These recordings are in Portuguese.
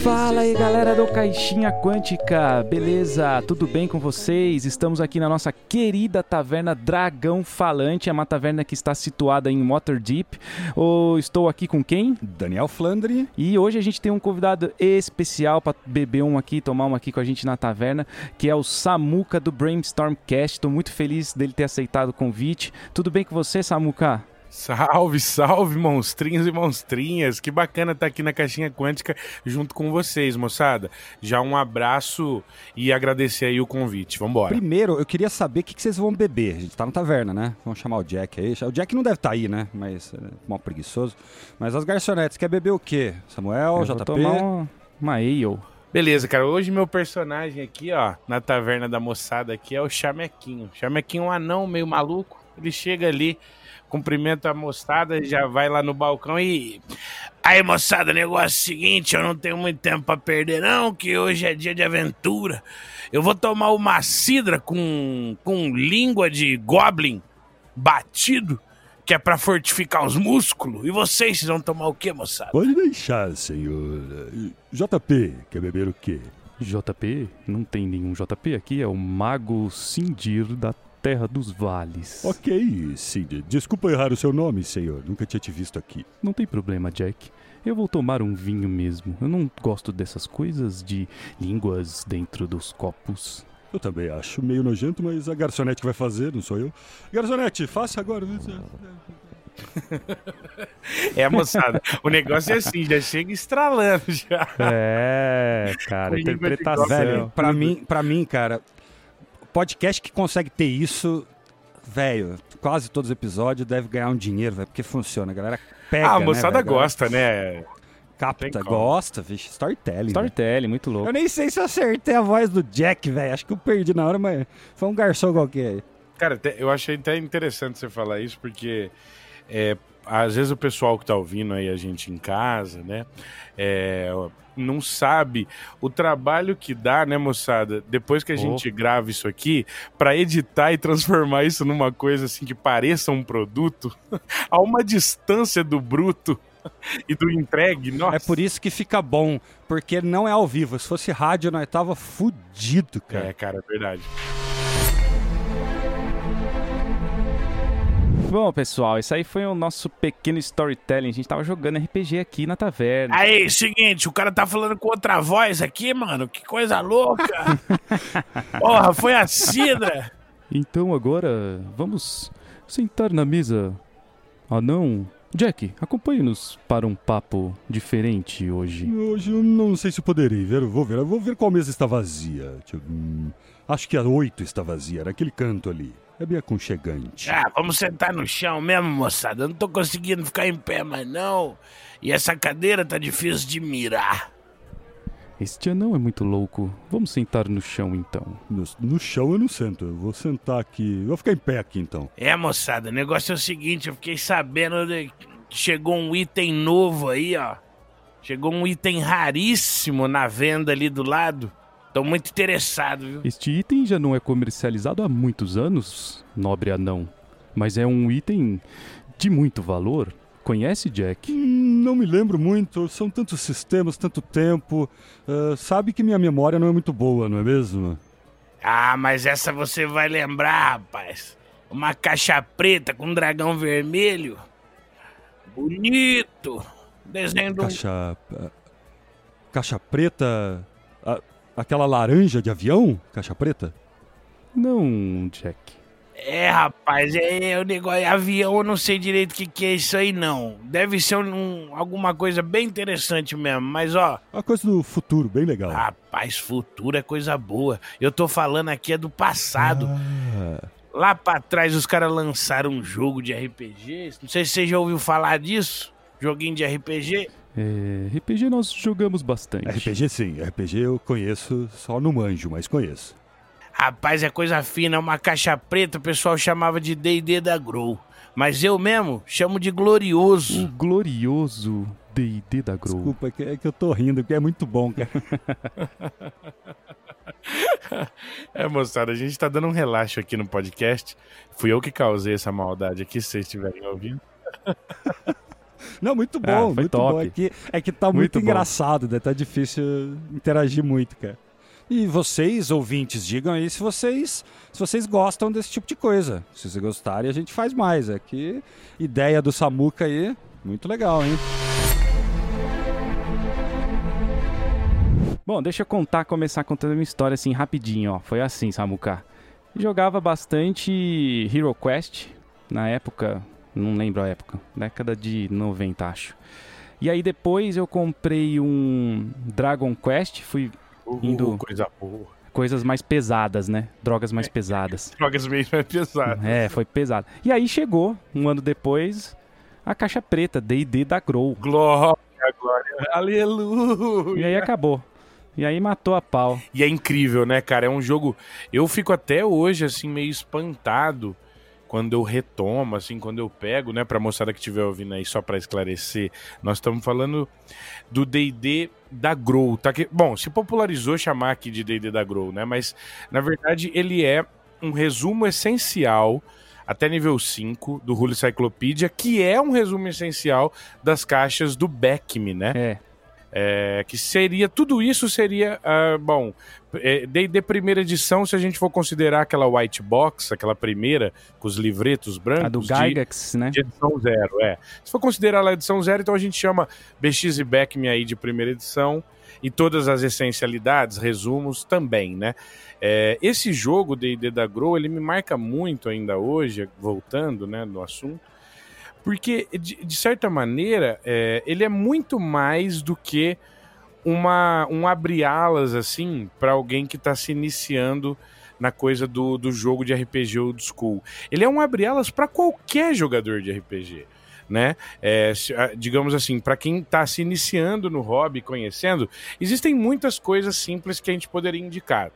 Fala aí galera do Caixinha Quântica, beleza? Tudo bem com vocês? Estamos aqui na nossa querida taverna Dragão Falante, é uma taverna que está situada em Waterdeep. Oh, estou aqui com quem? Daniel Flandre. E hoje a gente tem um convidado especial para beber um aqui, tomar um aqui com a gente na taverna, que é o Samuca do Brainstormcast. Estou muito feliz dele ter aceitado o convite. Tudo bem com você, Samuca? Salve, salve, monstrinhos e monstrinhas. Que bacana estar aqui na Caixinha Quântica junto com vocês, moçada. Já um abraço e agradecer aí o convite. Vambora. Primeiro, eu queria saber o que vocês vão beber. A gente tá na taverna, né? Vamos chamar o Jack aí. O Jack não deve estar tá aí, né? Mas é mal preguiçoso. Mas as garçonetes, quer beber o quê? Samuel, Eu JP? vou tomar uma, uma ale. Beleza, cara. Hoje meu personagem aqui, ó, na taverna da moçada aqui é o Chamequinho. Chamequinho é um anão meio maluco. Ele chega ali, cumprimenta a moçada, já vai lá no balcão e. Aí, moçada, negócio é o seguinte: eu não tenho muito tempo pra perder, não, que hoje é dia de aventura. Eu vou tomar uma cidra com, com língua de goblin batido, que é pra fortificar os músculos. E vocês, vocês vão tomar o quê, moçada? Pode deixar, senhor. JP, quer beber o quê? JP? Não tem nenhum JP aqui, é o Mago Sindir da Terra dos Vales. Ok, Cid. Desculpa errar o seu nome, senhor. Nunca tinha te visto aqui. Não tem problema, Jack. Eu vou tomar um vinho mesmo. Eu não gosto dessas coisas de línguas dentro dos copos. Eu também acho meio nojento, mas a garçonete vai fazer, não sou eu. Garçonete, faça agora. É, moçada. o negócio é assim, já chega estralando já. É, cara, interpretação. Velho, pra mim, pra mim, cara, podcast que consegue ter isso, velho, quase todos os episódios deve ganhar um dinheiro, velho, porque funciona. A galera pega, ah, a né, moçada galera gosta, né? Capta, gosta, vixe, storytelling. velho. Storytelling, muito louco. Eu nem sei se eu acertei a voz do Jack, velho. Acho que eu perdi na hora, mas foi um garçom qualquer aí. Cara, eu achei até interessante você falar isso, porque é, às vezes o pessoal que tá ouvindo aí a gente em casa, né, é, não sabe o trabalho que dá, né, moçada, depois que a gente grava isso aqui, pra editar e transformar isso numa coisa assim que pareça um produto, a uma distância do bruto e do entregue, nossa. É por isso que fica bom, porque não é ao vivo. Se fosse rádio, nós tava fudido, cara. É, cara, é verdade. Bom, pessoal, isso aí foi o nosso pequeno storytelling. A gente tava jogando RPG aqui na taverna. Aí, seguinte, o cara tá falando com outra voz aqui, mano. Que coisa louca. Porra, foi a Cidra. Então agora vamos sentar na mesa. Ah, não. Jack, acompanhe-nos para um papo diferente hoje. Hoje eu não sei se eu poderei ver. Vou ver. Vou ver qual mesa está vazia. Hum, acho que a oito está vazia, naquele canto ali. É bem aconchegante. Ah, vamos sentar no chão mesmo, moçada. Eu não tô conseguindo ficar em pé mais, não. E essa cadeira tá difícil de mirar. Este anão é muito louco. Vamos sentar no chão então. No, no chão eu não sento. Eu vou sentar aqui. Eu vou ficar em pé aqui então. É, moçada, o negócio é o seguinte, eu fiquei sabendo de... que chegou um item novo aí, ó. Chegou um item raríssimo na venda ali do lado. Tô muito interessado, viu? Este item já não é comercializado há muitos anos, nobre anão. Mas é um item de muito valor. Conhece, Jack? Hum, Não me lembro muito. São tantos sistemas, tanto tempo. Ah, sabe que minha memória não é muito boa, não é mesmo? Ah, mas essa você vai lembrar, rapaz. Uma caixa preta com um dragão vermelho. Bonito. Desenho de um... Caixa. ah, Caixa preta. Aquela laranja de avião? Caixa preta? Não, Jack. É, rapaz, é o negócio. Avião, eu não sei direito o que, que é isso aí, não. Deve ser um, alguma coisa bem interessante mesmo. Mas, ó, A coisa do futuro, bem legal. rapaz, futuro é coisa boa. Eu tô falando aqui é do passado. Ah, Lá pra trás, os caras lançaram um jogo de RPG. Não sei se você já ouviu falar disso. Joguinho de RPG. É, RPG nós jogamos bastante. RPG sim, RPG eu conheço só no manjo, mas conheço. Rapaz, é coisa fina, é uma caixa preta, o pessoal chamava de D&D da Grow. Mas eu mesmo chamo de O glorioso. glorioso D&D da Grow. Desculpa, é que, é que eu tô rindo, porque é muito bom, cara. É, moçada, a gente tá dando um relaxo aqui no podcast. Fui eu que causei essa maldade aqui, se vocês estiverem ouvindo. Não, muito bom, foi muito top. bom. É que, é que tá muito, Muito engraçado, né? Tá difícil interagir muito, cara. E vocês, ouvintes, digam aí se vocês, se vocês gostam desse tipo de coisa. Se vocês gostarem, a gente faz mais. É que ideia do Samuca aí, muito legal, hein? Bom, deixa eu contar, começar contando uma história assim rapidinho, ó. Foi assim, Samuka. Jogava bastante Hero Quest na época, não lembro a época, década de 90, acho. E aí depois eu comprei um Dragon Quest, fui Indo- Uh, coisa boa. coisas mais pesadas, né? Drogas mais pesadas. Drogas mesmo é pesado. É, foi pesado. E aí chegou, um ano depois, a caixa preta, D&D da Grow. Glória, glória. Aleluia. E aí acabou. E aí matou a pau. E é incrível, né, cara? É um jogo. Eu fico até hoje, assim, meio espantado quando eu retomo, assim, quando eu pego, né, pra moçada que estiver ouvindo aí, só pra esclarecer. Nós estamos falando do DD da Grow, tá? Que, bom, se popularizou chamar aqui de DD da Grow, né? Mas, na verdade, ele é um resumo essencial. Até nível 5 do Rule Cyclopedia, que é um resumo essencial das caixas do Beckme, né? É, É, que seria, tudo isso seria, ah, bom, é, a primeira edição, se a gente for considerar aquela white box, aquela primeira, com os livretos brancos, a do de- Gygax, né? de edição zero, é. Se for considerar a edição zero, então a gente chama BX e Beckme aí de primeira edição e todas as essencialidades, resumos também, né? É, esse jogo D&D da Grow, ele me marca muito ainda hoje, voltando, né, no assunto, porque, de, de certa maneira, é, ele é muito mais do que uma, um abre-alas, assim, para alguém que está se iniciando na coisa do, do jogo de RPG old school. Ele é um abre-alas para qualquer jogador de RPG. Né? É, digamos assim, para quem está se iniciando no hobby, conhecendo, existem muitas coisas simples que a gente poderia indicar.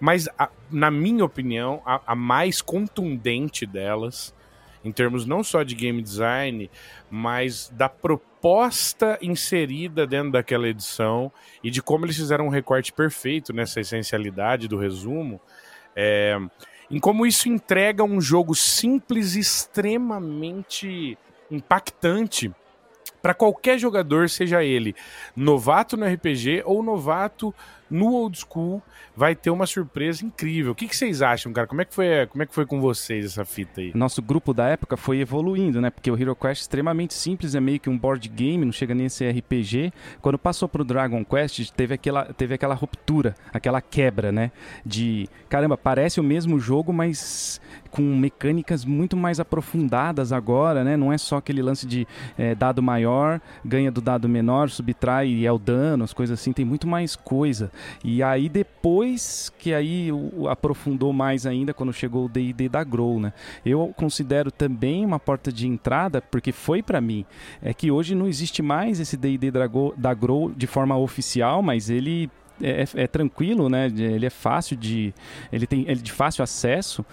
Mas, a- na minha opinião, a, a mais contundente delas, em termos não só de game design, mas da proposta inserida dentro daquela edição e de como eles fizeram um recorte perfeito nessa essencialidade do resumo, é, em como isso entrega um jogo simples e extremamente impactante para qualquer jogador, seja ele novato no RPG ou novato no old school, vai ter uma surpresa incrível. O que, que vocês acham, cara? Como é que foi, como é que foi com vocês essa fita aí? Nosso grupo da época foi evoluindo, né? Porque o Hero Quest é extremamente simples, é meio que um board game, não chega nem a ser RPG. Quando passou pro Dragon Quest, teve aquela, teve aquela ruptura, aquela quebra, né? De, caramba, parece o mesmo jogo, mas com mecânicas muito mais aprofundadas agora, né? Não é só aquele lance de eh, dado maior, ganha do dado menor, subtrai e é o dano, as coisas assim, tem muito mais coisa. E aí depois que aí aprofundou mais ainda quando chegou o D&D da Grow, né? Eu considero também uma porta de entrada, porque foi pra mim, é que hoje não existe mais esse D&D da Grow- de forma oficial, mas ele é, é tranquilo, né? Ele é fácil de, ele tem, ele é de fácil acesso.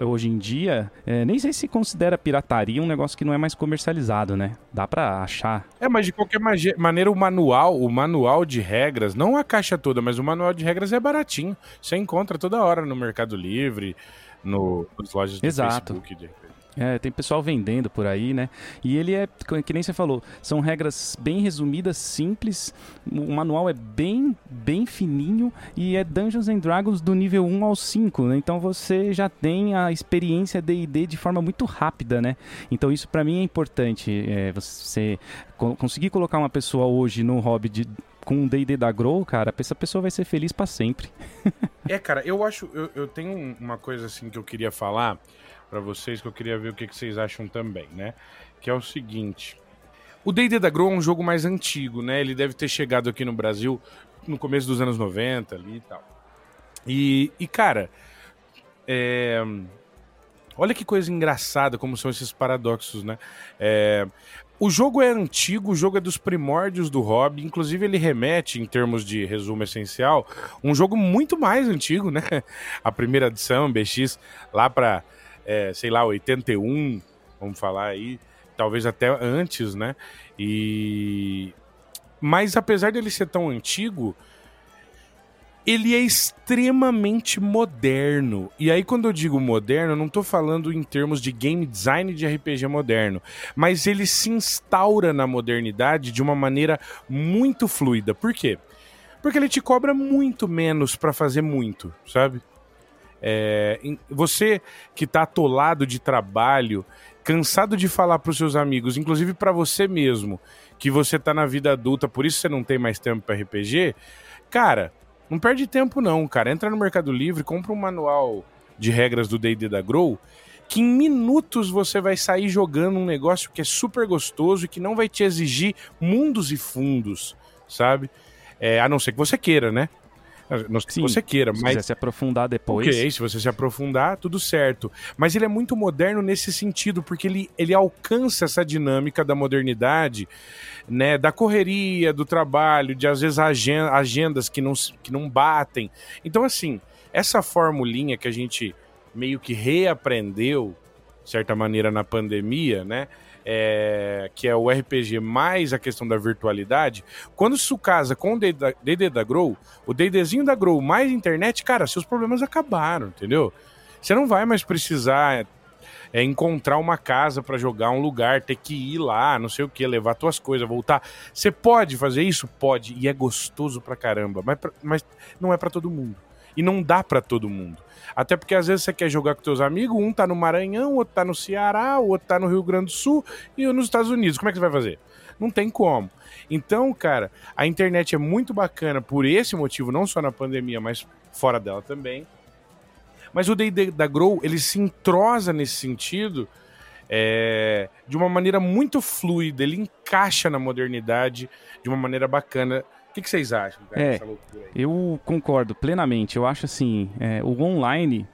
Hoje em dia, é, nem sei se considera pirataria um negócio que não é mais comercializado, né? Dá pra achar. É, mas de qualquer maneira, o manual, o manual de regras, não a caixa toda, mas o manual de regras é baratinho. Você encontra toda hora no Mercado Livre, no, nas lojas do Exato. Facebook. É, tem pessoal vendendo por aí, né? E ele é, que nem você falou, são regras bem resumidas, simples. O manual é bem, bem fininho e é Dungeons and Dragons do nível 1 ao 5, né? Então você já tem a experiência D&D de forma muito rápida, né? Então isso pra mim é importante. é, você co- conseguir colocar uma pessoa hoje no hobby de com um D&D da Grow, cara, essa pessoa vai ser feliz pra sempre. É, cara, eu acho. Eu, eu tenho um- uma coisa assim que eu queria falar pra vocês, que eu queria ver o que, que vocês acham também, né? Que é o seguinte. O D&D da Grow é um jogo mais antigo, né? Ele deve ter chegado aqui no Brasil no começo dos anos 90 ali e tal. E, e cara, é, olha que coisa engraçada como são esses paradoxos, né? É, o jogo é antigo, o jogo é dos primórdios do hobby, inclusive ele remete, em termos de resumo essencial, um jogo muito mais antigo, né? A primeira edição, BX, lá pra, é, sei lá, 81, vamos falar aí, talvez até antes, né? E... Mas apesar dele ser tão antigo, ele é extremamente moderno. E aí, quando eu digo moderno, eu não tô falando em termos de game design de RPG moderno, mas ele se instaura na modernidade de uma maneira muito fluida. Por quê? Porque ele te cobra muito menos para fazer muito, sabe? É, você que tá atolado de trabalho, cansado de falar para os seus amigos, inclusive para você mesmo, que você tá na vida adulta, por isso você não tem mais tempo para RPG, cara, não perde tempo não, cara. Entra no Mercado Livre, compra um manual de regras do D&D da Grow, que em minutos você vai sair jogando um negócio que é super gostoso e que não vai te exigir mundos e fundos, sabe? É, a não ser que você queira, né? Não sei se você queira, se mas. Se se aprofundar depois. Ok, se você se aprofundar, tudo certo. Mas ele é muito moderno nesse sentido, porque ele, ele alcança essa dinâmica da modernidade, né? Da correria, do trabalho, de às vezes agendas que não, que não batem. Então, assim, essa formulinha que a gente meio que reaprendeu, de certa maneira, na pandemia, né? É, que é o RPG mais a questão da virtualidade, quando isso casa com o D&D da Grow, o D&Dzinho da Grow mais internet, cara, seus problemas acabaram, entendeu? Você não vai mais precisar é, encontrar uma casa para jogar, um lugar, ter que ir lá, não sei o que, levar suas coisas, voltar. Você pode fazer isso? Pode, e é gostoso pra caramba, mas, mas não é para todo mundo. E não dá para todo mundo. Até porque às vezes você quer jogar com teus amigos, um tá no Maranhão, outro tá no Ceará, outro tá no Rio Grande do Sul e nos Estados Unidos. Como é que você vai fazer? Não tem como. Então, cara, a internet é muito bacana por esse motivo, não só na pandemia, mas fora dela também. Mas o D&D da Grow, ele se entrosa nesse sentido é, de uma maneira muito fluida, ele encaixa na modernidade de uma maneira bacana que, que vocês acham cara, é, Eu concordo plenamente. Eu acho assim, é, o online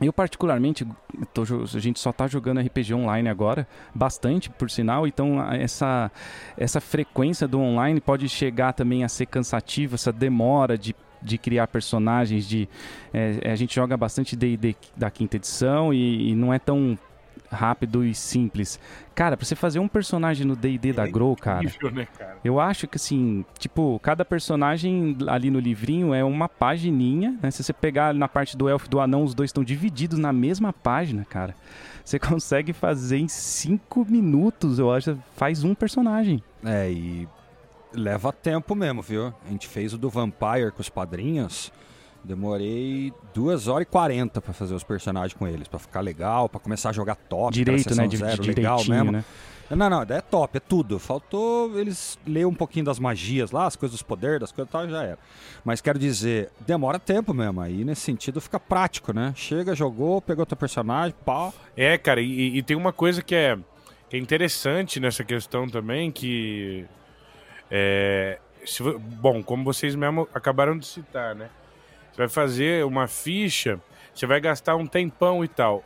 eu particularmente, tô, a gente só está jogando RPG online agora, bastante por sinal, então essa, essa frequência do online pode chegar também a ser cansativa, essa demora de, de criar personagens, de é, a gente joga bastante D&D da quinta edição e, e, não é tão rápido e simples. Cara, pra você fazer um personagem no D&D da é Grow, cara, né, cara, eu acho que assim, tipo, cada personagem ali no livrinho é uma pagininha, né? Se você pegar na parte do elfo e do anão, os dois estão divididos na mesma página, cara. Você consegue fazer em cinco minutos, eu acho, faz um personagem. É, e leva tempo mesmo, viu? A gente fez o do Vampire com os padrinhos Demorei 2 horas e 40 para fazer os personagens com eles, para ficar legal, para começar a jogar top, direito, né, de, zero, legal mesmo. Né? Não, não, é top, é tudo. Faltou eles ler um pouquinho das magias lá, as coisas dos poderes, das coisas e tal, já era. Mas quero dizer, demora tempo mesmo. Aí nesse sentido fica prático, né? Chega, jogou, pegou teu personagem, pau. É, cara, e, e tem uma coisa que é, que é interessante nessa questão também, que. É, se, bom, como vocês mesmo acabaram de citar, né? Você vai fazer uma ficha, você vai gastar um tempão e tal.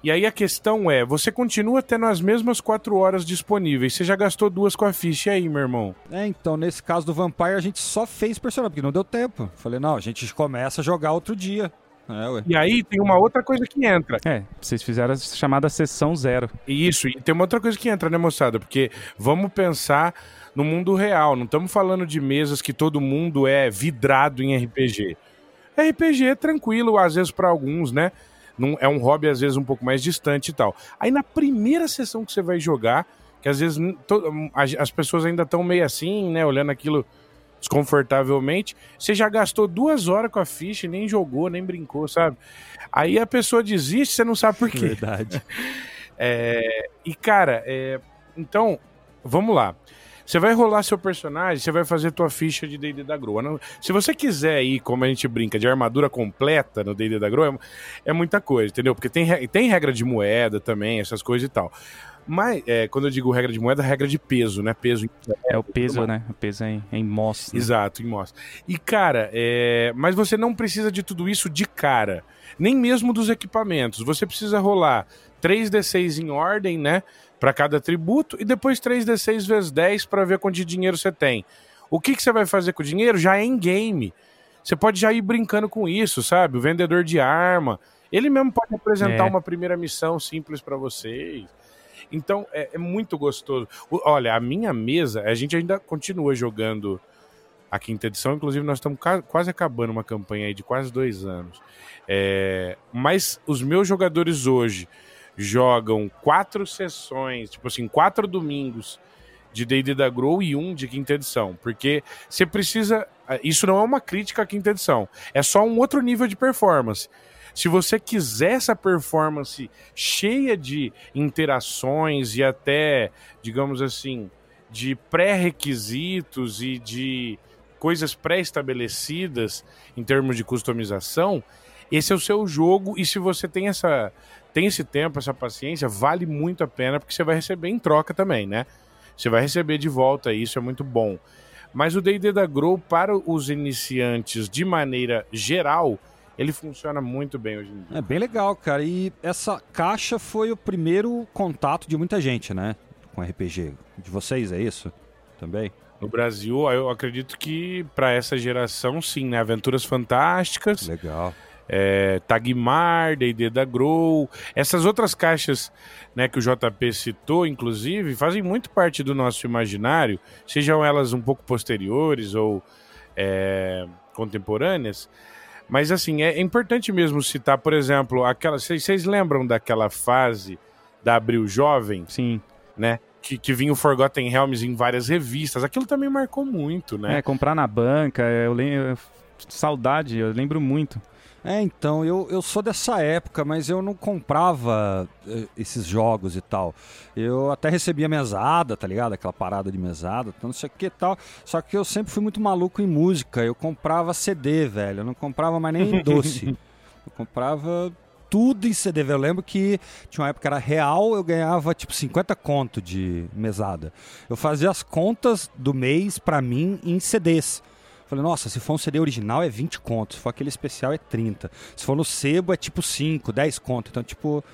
E aí a questão é, você continua tendo as mesmas quatro horas disponíveis. Você já gastou duas com a ficha e aí, meu irmão? É, então, nesse caso do Vampire, a gente só fez personagem, porque não deu tempo. Falei, não, a gente começa a jogar outro dia. É, e aí tem uma outra coisa que entra. É, vocês fizeram a chamada sessão zero. Isso, e tem uma outra coisa que entra, né, moçada? Porque vamos pensar no mundo real. Não estamos falando de mesas que todo mundo é vidrado em RPG. RPG é tranquilo, às vezes, para alguns, né? Não, é um hobby, às vezes, um pouco mais distante e tal. Aí na primeira sessão que você vai jogar, que às vezes to, as pessoas ainda estão meio assim, né? Olhando aquilo desconfortavelmente, você já gastou duas horas com a ficha, nem jogou, nem brincou, sabe? Aí a pessoa desiste, você não sabe por quê. Verdade. é, e, cara, é, então, vamos lá. Você vai rolar seu personagem, você vai fazer tua ficha de D&D da Grow. Se você quiser ir, como a gente brinca, de armadura completa no D&D da Grow, é, é, muita coisa, entendeu? Porque tem, tem regra de moeda também, essas coisas e tal. Mas, é, quando eu digo regra de moeda, regra de peso, né? Peso. É o peso, né? O peso é em, é em moss. Né? Exato, em moss. E, cara, é... mas você não precisa de tudo isso de cara. Nem mesmo dos equipamentos. Você precisa rolar 3d6 em ordem, né? para cada atributo e depois 3d6 vezes 10 para ver quanto de dinheiro você tem. O que, que você vai fazer com o dinheiro já é em game. Você pode já ir brincando com isso, sabe? O vendedor de arma. Ele mesmo pode apresentar é. uma primeira missão simples para vocês. Então é, é, muito gostoso. O, olha, a minha mesa, a gente ainda continua jogando a quinta edição. Inclusive, nós estamos quase acabando uma campanha aí de quase dois anos. É, mas os meus jogadores hoje jogam quatro sessões, tipo assim, quatro domingos de D&D da Grow e um de quinta edição, porque você precisa, isso não é uma crítica à quinta edição, é só um outro nível de performance. Se você quiser essa performance cheia de interações e até, digamos assim, de pré-requisitos e de coisas pré-estabelecidas em termos de customização, esse é o seu jogo e se você tem essa tem esse tempo, essa paciência, vale muito a pena porque você vai receber em troca também, né? Você vai receber de volta, isso é muito bom. Mas o D&D da Grow para os iniciantes, de maneira geral, ele funciona muito bem hoje em dia. É bem legal, cara. E essa caixa foi o primeiro contato de muita gente, né? Com RPG. De vocês, é isso? Também? No Brasil, eu acredito que para essa geração, sim, né? Aventuras Fantásticas. Legal é, Tagmar, D&D da Grow, essas outras caixas né, que o JP citou, inclusive, fazem muito parte do nosso imaginário, sejam elas um pouco posteriores ou é, contemporâneas, mas assim, é, importante mesmo citar, por exemplo, aquela. Vocês lembram daquela fase da Abril Jovem? Sim. Né? Que, que vinha o Forgotten Realms em várias revistas. Aquilo também marcou muito, né? É, comprar na banca, eu lembro. Saudade, eu lembro muito. É, então, eu, eu sou dessa época, mas eu não comprava uh, esses jogos e tal. Eu até recebia mesada, tá ligado? Aquela parada de mesada, então não sei o que e tal. Só que eu sempre fui muito maluco em música. Eu comprava CD, velho. Eu não comprava mais nem doce. eu comprava tudo em CD. Eu lembro que tinha uma época que era real, eu ganhava tipo 50 conto de mesada. Eu fazia as contas do mês para mim em CDs. Falei, nossa, se for um CD original é 20 contos, se for aquele especial é 30. Se for no sebo é tipo 5, 10 contos. Então, tipo,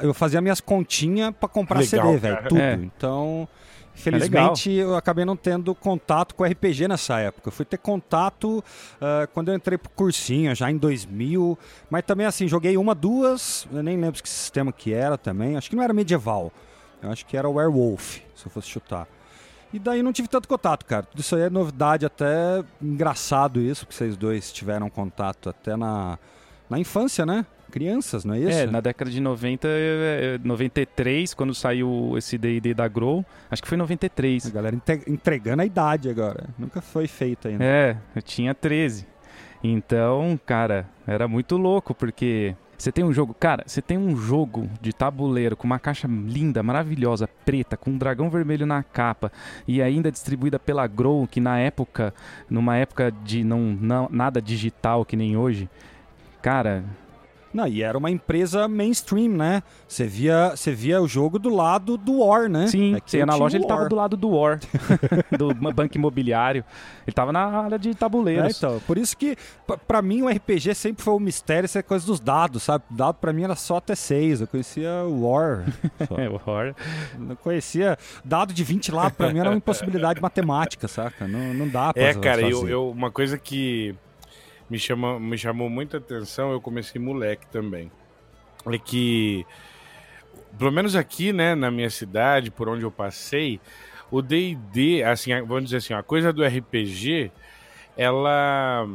eu fazia minhas continhas para comprar Legal, CD, velho, tudo. É. Então, Infelizmente, é eu acabei não tendo contato com RPG nessa época. Eu fui ter contato uh, quando eu entrei pro cursinho, já em 2000. Mas também, assim, joguei uma, duas. Eu nem lembro que sistema que era também. Acho que não era medieval. Eu acho que era Werewolf, se eu fosse chutar. E daí não tive tanto contato, cara. Tudo isso aí é novidade, até engraçado isso, que vocês dois tiveram contato até na, na infância, né? Crianças, não é isso? É, na década de 90, 93, quando saiu esse D&D da Grow, acho que foi 93. A galera entregando a idade agora. Nunca foi feito ainda. É, eu tinha 13. Então, cara, era muito louco, porque você tem um jogo, cara, você tem um jogo de tabuleiro com uma caixa linda, maravilhosa, preta, com um dragão vermelho na capa e ainda distribuída pela Grow, que na época, numa época de não, não nada digital que nem hoje, cara, não, e era uma empresa mainstream, né? Você via, você via o jogo do lado do War, né? Sim, é você ia na loja, ele tava do lado do War, do banco imobiliário. Ele tava na área de tabuleiros. É, então, por isso que, para mim, o RPG sempre foi um mistério, essa coisa dos dados, sabe? Dado para mim era só até 6. Eu conhecia o War. é, o War. Não conhecia. Dado de 20 lá, para mim era uma impossibilidade matemática, saca? Não, não dá pra É, cara, eu, eu, uma coisa que me, chama, me chamou muita atenção, eu comecei moleque também. É que, pelo menos aqui, né, na minha cidade, por onde eu passei, o D&D, assim, vamos dizer assim, a coisa do RPG, ela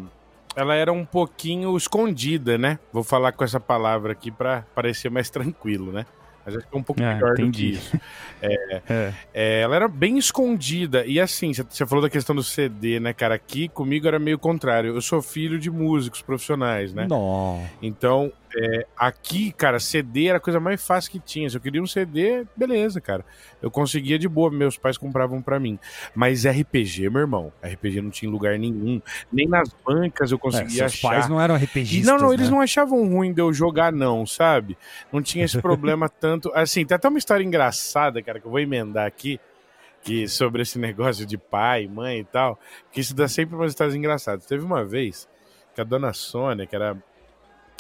ela era um pouquinho escondida, né? Vou falar com essa palavra aqui para parecer mais tranquilo, né? Mas acho que é um pouco ah, melhor entendi. do que isso. É, é. É, ela era bem escondida. E assim, você falou da questão do CD, né, cara? Aqui comigo era meio contrário. Eu sou filho de músicos profissionais, né? Não. Então, é, aqui, cara, CD era a coisa mais fácil que tinha. Se eu queria um CD, beleza, cara. Eu conseguia de boa, meus pais compravam para mim. Mas RPG, meu irmão, RPG não tinha lugar nenhum. Nem nas bancas eu conseguia é, seus achar. pais não eram RPGistas, Não, não, né? eles não achavam ruim de eu jogar, não, sabe? Não tinha esse problema tanto. Assim, tem até uma história engraçada, cara, que eu vou emendar aqui. Que sobre esse negócio de pai, mãe e tal, que isso dá sempre umas histórias engraçadas. Teve uma vez que a dona Sônia, que era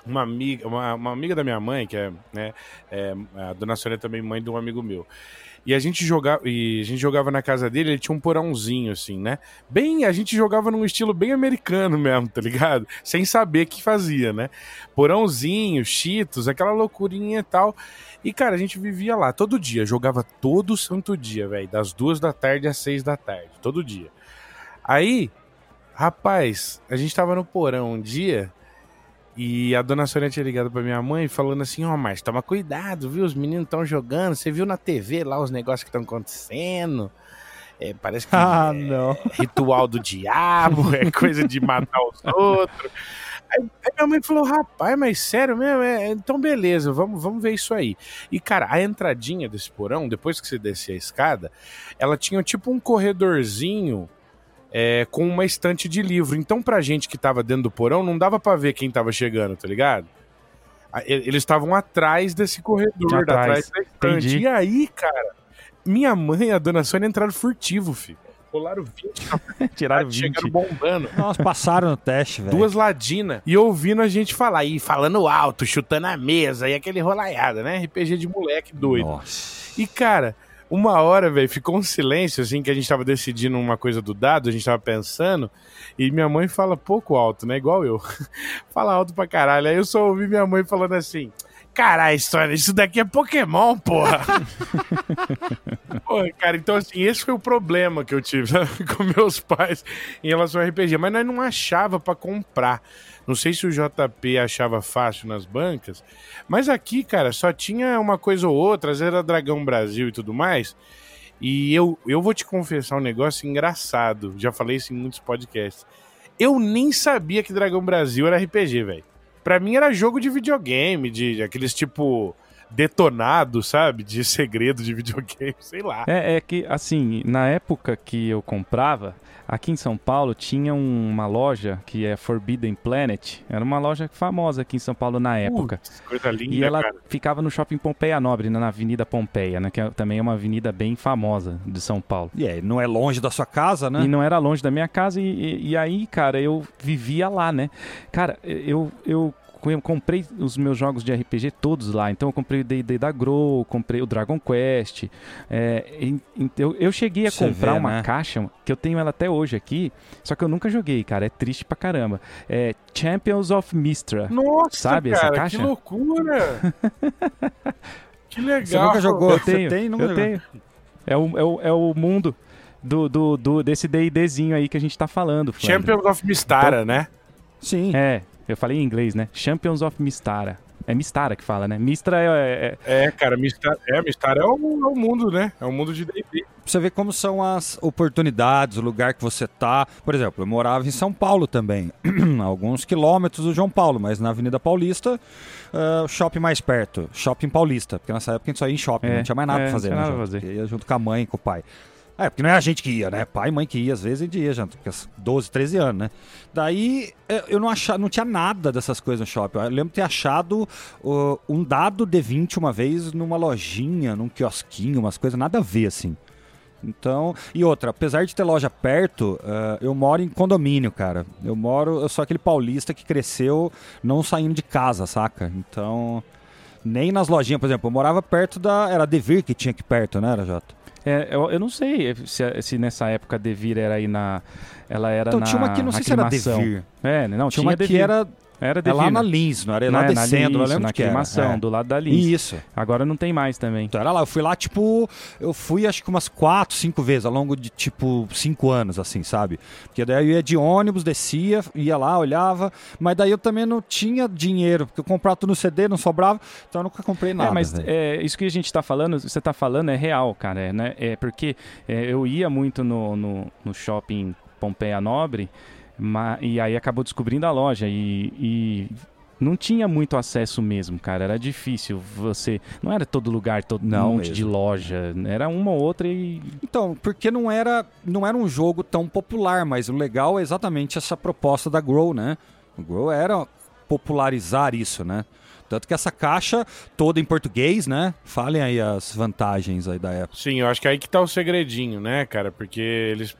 uma amiga, uma, uma, amiga da minha mãe, que é, né, é, a dona Sônia também mãe de um amigo meu. E a gente jogava, e a gente jogava na casa dele, ele tinha um porãozinho assim, né? Bem, a gente jogava num estilo bem americano mesmo, tá ligado? Sem saber o que fazia, né? Porãozinho, cheetos, aquela loucurinha e tal. E cara, a gente vivia lá todo dia, jogava todo santo dia, velho, das duas da tarde às seis da tarde, todo dia. Aí Rapaz, a gente tava no porão um dia e a dona Sônia tinha ligado pra minha mãe falando assim: Ó, oh, Márcio, toma cuidado, viu? Os meninos estão jogando. Você viu na TV lá os negócios que estão acontecendo? É, parece que ah, é não. ritual do diabo, é coisa de matar os outros. Aí, aí, minha mãe falou: rapaz, mas sério mesmo? É, então beleza, vamos, vamos ver isso aí. E cara, a entradinha desse porão, depois que você descia a escada, ela tinha tipo um corredorzinho é, com uma estante de livro. Então, pra gente que tava dentro do porão, não dava para ver quem tava chegando, tá ligado? Eles estavam atrás desse corredor, atrás, atrás da estante. Entendi. E aí, cara, minha mãe e a dona Sônia entraram furtivo, filho. Rolaram 20. Tiraram 20. Chegaram bombando. Nossa, passaram no teste, velho. Duas ladinas. E ouvindo a gente falar. E falando alto, chutando a mesa. E aquele rolaiada, né? RPG de moleque doido. Nossa. E, cara, uma hora, velho, ficou um silêncio, assim, que a gente tava decidindo uma coisa do dado, a gente tava pensando, e minha mãe fala pouco alto, né? Igual eu. fala alto pra caralho. Aí eu só ouvi minha mãe falando assim. Caralho, Sônia, isso daqui é Pokémon, porra. Pô, cara, então assim, esse foi o problema que eu tive com meus pais em relação ao RPG. Mas nós não achava para comprar. Não sei se o JP achava fácil nas bancas, mas aqui, cara, só tinha uma coisa ou outra, às vezes era Dragão Brasil e tudo mais. E eu, eu vou te confessar um negócio engraçado, já falei isso em muitos podcasts. Eu nem sabia que Dragão Brasil era RPG, velho. Pra mim era jogo de videogame, de, de aqueles tipo detonado, sabe? De segredo de videogame, sei lá. É, é que, assim, na época que eu comprava, aqui em São Paulo tinha uma loja que é Forbidden Planet. Era uma loja famosa aqui em São Paulo na época. Putz, coisa linda, e ela cara. ficava no shopping Pompeia Nobre, na Avenida Pompeia, né? Que é, também é uma avenida bem famosa de São Paulo. E aí, não é longe da sua casa, né? E não era longe da minha casa. E, e, e aí, cara, eu vivia lá, né? Cara, eu, eu eu comprei os meus jogos de RPG todos lá. Então eu comprei o D&D da Grow, comprei o Dragon Quest. É, eu, eu cheguei a Você comprar vê, uma né? caixa, que eu tenho ela até hoje aqui, só que eu nunca joguei, cara. É triste pra caramba. É Champions of Mistra. Nossa, sabe cara, essa caixa? que loucura! que legal! Você nunca jogou? Eu tenho, Você tem? Nunca eu jogou. tenho. É o, é o, é o mundo do, do, do, desse D&Dzinho aí que a gente tá falando. Champions of Mistara, então, né? Sim. É, eu falei em inglês, né? Champions of Mistara. É Mistara que fala, né? Mistra é. É, é cara, Mistara é, Mistara é, o, é o mundo, né? É o mundo de DD. Você vê como são as oportunidades, o lugar que você tá. Por exemplo, eu morava em São Paulo também, alguns quilômetros do João Paulo, mas na Avenida Paulista, uh, shopping mais perto, shopping paulista, porque nessa época a gente só ia em shopping, é, não tinha mais nada é, pra fazer, né? Nada fazer. Ia junto com a mãe e com o pai. É, porque não é a gente que ia, né? Pai e mãe que ia, às vezes a ia já, porque 12, 13 anos, né? Daí eu não achava, não tinha nada dessas coisas no shopping. Eu lembro de ter achado uh, um dado D20 uma vez numa lojinha, num quiosquinho, umas coisas nada a ver, assim. Então, e outra, apesar de ter loja perto, uh, eu moro em condomínio, cara. Eu moro, eu sou aquele paulista que cresceu não saindo de casa, saca? Então, nem nas lojinhas, por exemplo, eu morava perto da. Era Devir que tinha aqui perto, né, era Jota? É, eu, eu, não sei se, se, nessa época a Devir era aí na. Ela era então, na. tinha uma aqui, não sei se era Devir. É, não, tinha, tinha uma que era era é lá na Lins, não era? Lá é, descendo, Lins, na aclimação, é. do lado da Lins. Isso. Agora não tem mais também. Então era lá, eu fui lá, tipo, eu fui acho que umas quatro, cinco vezes ao longo de, tipo, cinco anos, assim, sabe? Porque daí eu ia de ônibus, descia, ia lá, olhava, mas daí eu também não tinha dinheiro, porque eu comprava tudo no CD, não sobrava, então eu nunca comprei nada. É, mas é, isso que a gente tá falando, você tá falando é real, cara, é, né? É porque é, eu ia muito no, no, no shopping Pompeia Nobre, e aí acabou descobrindo a loja e, e não tinha muito acesso mesmo, cara. Era difícil. Você. Não era todo lugar, todo não monte mesmo. de loja. Era uma ou outra e. Então, porque não era, não era um jogo tão popular, mas o legal é exatamente essa proposta da Grow, né? O Grow era popularizar isso, né? Tanto que essa caixa toda em português, né? Falem aí as vantagens aí da época. Sim, eu acho que é aí que tá o segredinho, né, cara? Porque eles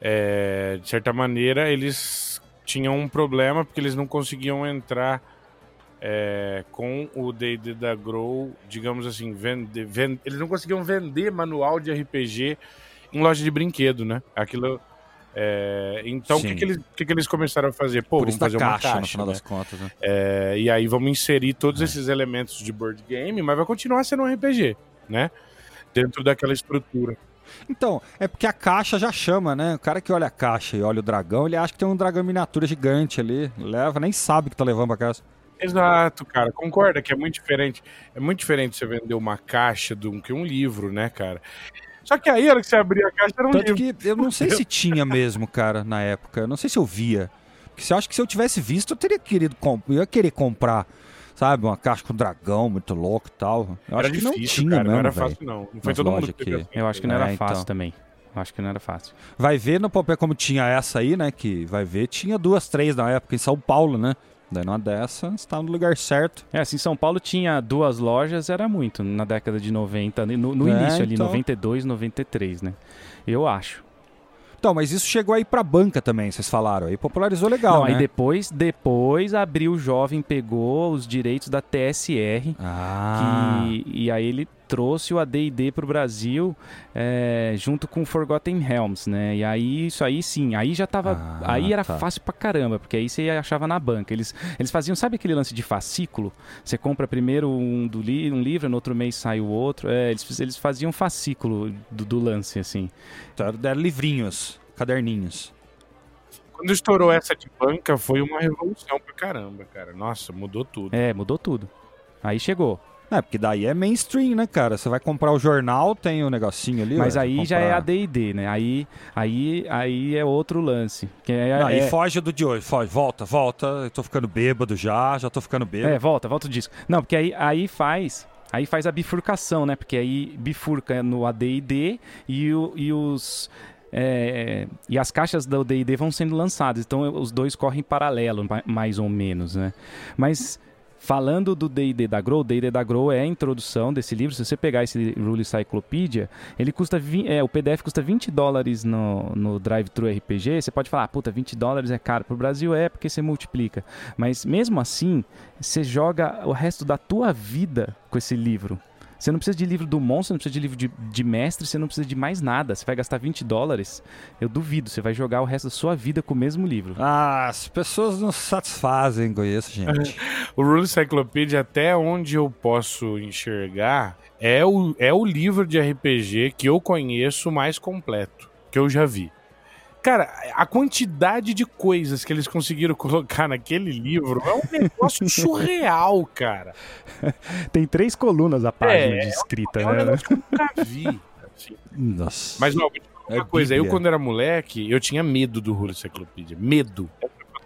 é, de certa maneira, eles tinham um problema porque eles não conseguiam entrar é, com o D&D da Grow, digamos assim, vende, vende, eles não conseguiam vender manual de RPG em loja de brinquedo, né? Aquilo... É, então, o que, que, eles, que, que eles começaram a fazer? Pô, Por vamos fazer uma caixa, no final né? das contas. Né? É, e aí vamos inserir todos é. esses elementos de board game, mas vai continuar sendo um RPG, né? Dentro daquela estrutura. Então, é porque a caixa já chama, né? O cara que olha a caixa e olha o dragão, ele acha que tem um dragão miniatura gigante ali. Leva, nem sabe que tá levando pra casa. Exato, cara. Concorda que é muito diferente. É muito diferente você vender uma caixa do que um livro, né, cara? Só que aí, a hora que você abria a caixa, era um Tanto livro. que eu não sei se tinha mesmo, cara, na época. Eu não sei se eu via. Porque você acha que se eu tivesse visto, eu teria querido eu ia querer comprar, sabe, uma caixa com dragão muito louco e tal. Eu Era acho que não difícil, tinha cara. mesmo, não era velho. fácil, não. Não foi todo mundo que teve assim. Eu acho que não É, era então. fácil também. Eu acho que não era fácil. Vai ver no papel como tinha essa aí, né? Que vai ver, tinha duas, três na época em São Paulo, né? Daí numa dessa, você tá no lugar certo. É, assim, São Paulo tinha duas lojas, era muito, na década de 90, no, no É, início ali, então. 92, 93, né? Eu acho. Então, mas isso chegou aí pra banca também, vocês falaram. Aí popularizou legal, Não, né? aí depois, depois abriu o jovem, pegou os direitos da TSR, Ah, que, e aí ele trouxe o AD&D pro Brasil é, junto com Forgotten Realms, né? E aí, isso aí sim, aí já tava... Ah, aí era tá. fácil pra caramba, porque aí você achava na banca. Eles, eles faziam, sabe aquele lance de fascículo? Você compra primeiro um, do li, um livro, no outro mês sai o outro. É, eles, eles faziam fascículo do, do lance, assim. tá, deram livrinhos, caderninhos. Quando estourou essa de banca, foi uma revolução pra caramba, cara. Nossa, mudou tudo. É, mudou tudo. Aí chegou. É, porque daí é mainstream, né, cara? Você vai comprar o jornal, tem o negocinho ali. Mas ó, aí já é comprar- AD&D, né? Aí, aí, aí é outro lance. Que é, Não, é, E foge do de hoje, foge, volta, volta. Eu tô ficando bêbado já, já tô ficando bêbado. é, volta, volta o disco. Não, porque aí, aí faz... Aí faz a bifurcação, né? Porque aí bifurca no AD&D e, o- e os... é, e as caixas do D&D vão sendo lançadas. Então os dois correm em paralelo, ma- mais ou menos, né? Mas... Falando do D&D da Grow, o D&D da Grow é a introdução desse livro. Se você pegar esse Rule Cyclopedia, ele custa... É, o PDF custa 20 dólares no, no Drive-Thru RPG. Você pode falar, ah, puta, 20 dólares é caro. Pro Brasil é porque você multiplica. Mas mesmo assim, você joga o resto da tua vida com esse livro. Você não precisa de livro do monstro, não precisa de livro de, de mestre, você não precisa de mais nada. Você vai gastar 20 dólares, eu duvido. Você vai jogar o resto da sua vida com o mesmo livro. Ah, as pessoas não se satisfazem com isso, gente. O Rule Cyclopedia, até onde eu posso enxergar, é o, é o livro de RPG que eu conheço mais completo, que eu já vi. Cara, a quantidade de coisas que eles conseguiram colocar naquele livro é um negócio surreal, cara. Tem três colunas a página É, de escrita, É um né? negócio que eu nunca vi. assim. Nossa. Mas, não, É uma coisa. Eu, Bíblia. quando era moleque, eu tinha medo do Rule Cyclopedia. Medo.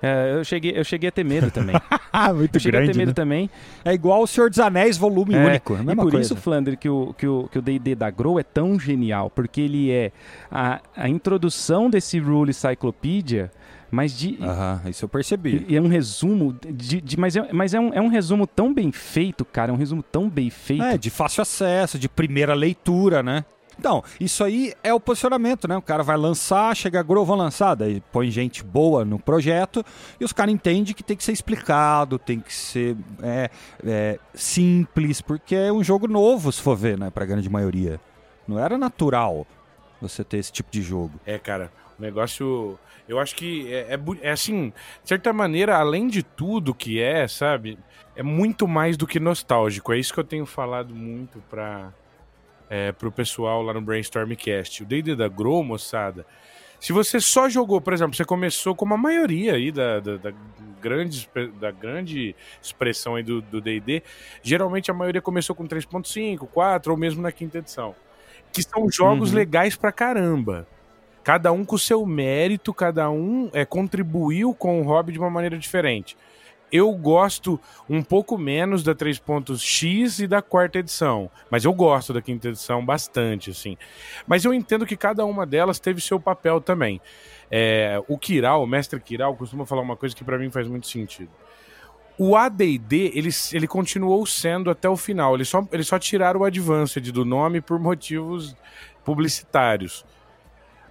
É, eu, cheguei, eu cheguei a ter medo também. Ah, muito Eu cheguei a ter grande, medo né? também. É igual o Senhor dos Anéis, volume É, único. É e por coisa. isso, Flandre, que o que o que o D&D da Grow é tão genial, porque ele é a, a introdução desse Rule Cyclopedia, mas de Aham, isso eu percebi. e é um resumo de, de- mas, é, mas é, um, é um resumo tão bem feito, cara, é um resumo tão bem feito. É, de fácil acesso, de primeira leitura, né? Então, isso aí é o posicionamento, né? O cara vai lançar, chega Grow, vão lançar, daí põe gente boa no projeto e os caras entendem que tem que ser explicado, tem que ser é, é, simples, porque é um jogo novo, se for ver, né? Pra grande maioria. Não era natural você ter esse tipo de jogo. É, cara, o negócio. Eu acho que é, é, é assim, de certa maneira, além de tudo que é, sabe? É muito mais do que nostálgico. É isso que eu tenho falado muito pra, é, pro pessoal lá no Brainstormcast. O D&D da Grow, moçada, se você só jogou, por exemplo, você começou como a maioria aí da, da, da grande, da grande expressão aí do do D&D, geralmente a maioria começou com 3.5, 4 ou mesmo na quinta edição. Que são jogos Uhum. legais pra caramba. Cada um com o seu mérito, cada um é, contribuiu com o hobby de uma maneira diferente. Eu gosto um pouco menos da 3.x e da quarta edição, mas eu gosto da quinta edição bastante, assim. Mas eu entendo que cada uma delas teve seu papel também. É, o Kiral, o mestre Kiral, costuma falar uma coisa que pra mim faz muito sentido. O AD&D, ele, ele continuou sendo até o final. Eles só, eles só tiraram o Advanced do nome por motivos publicitários.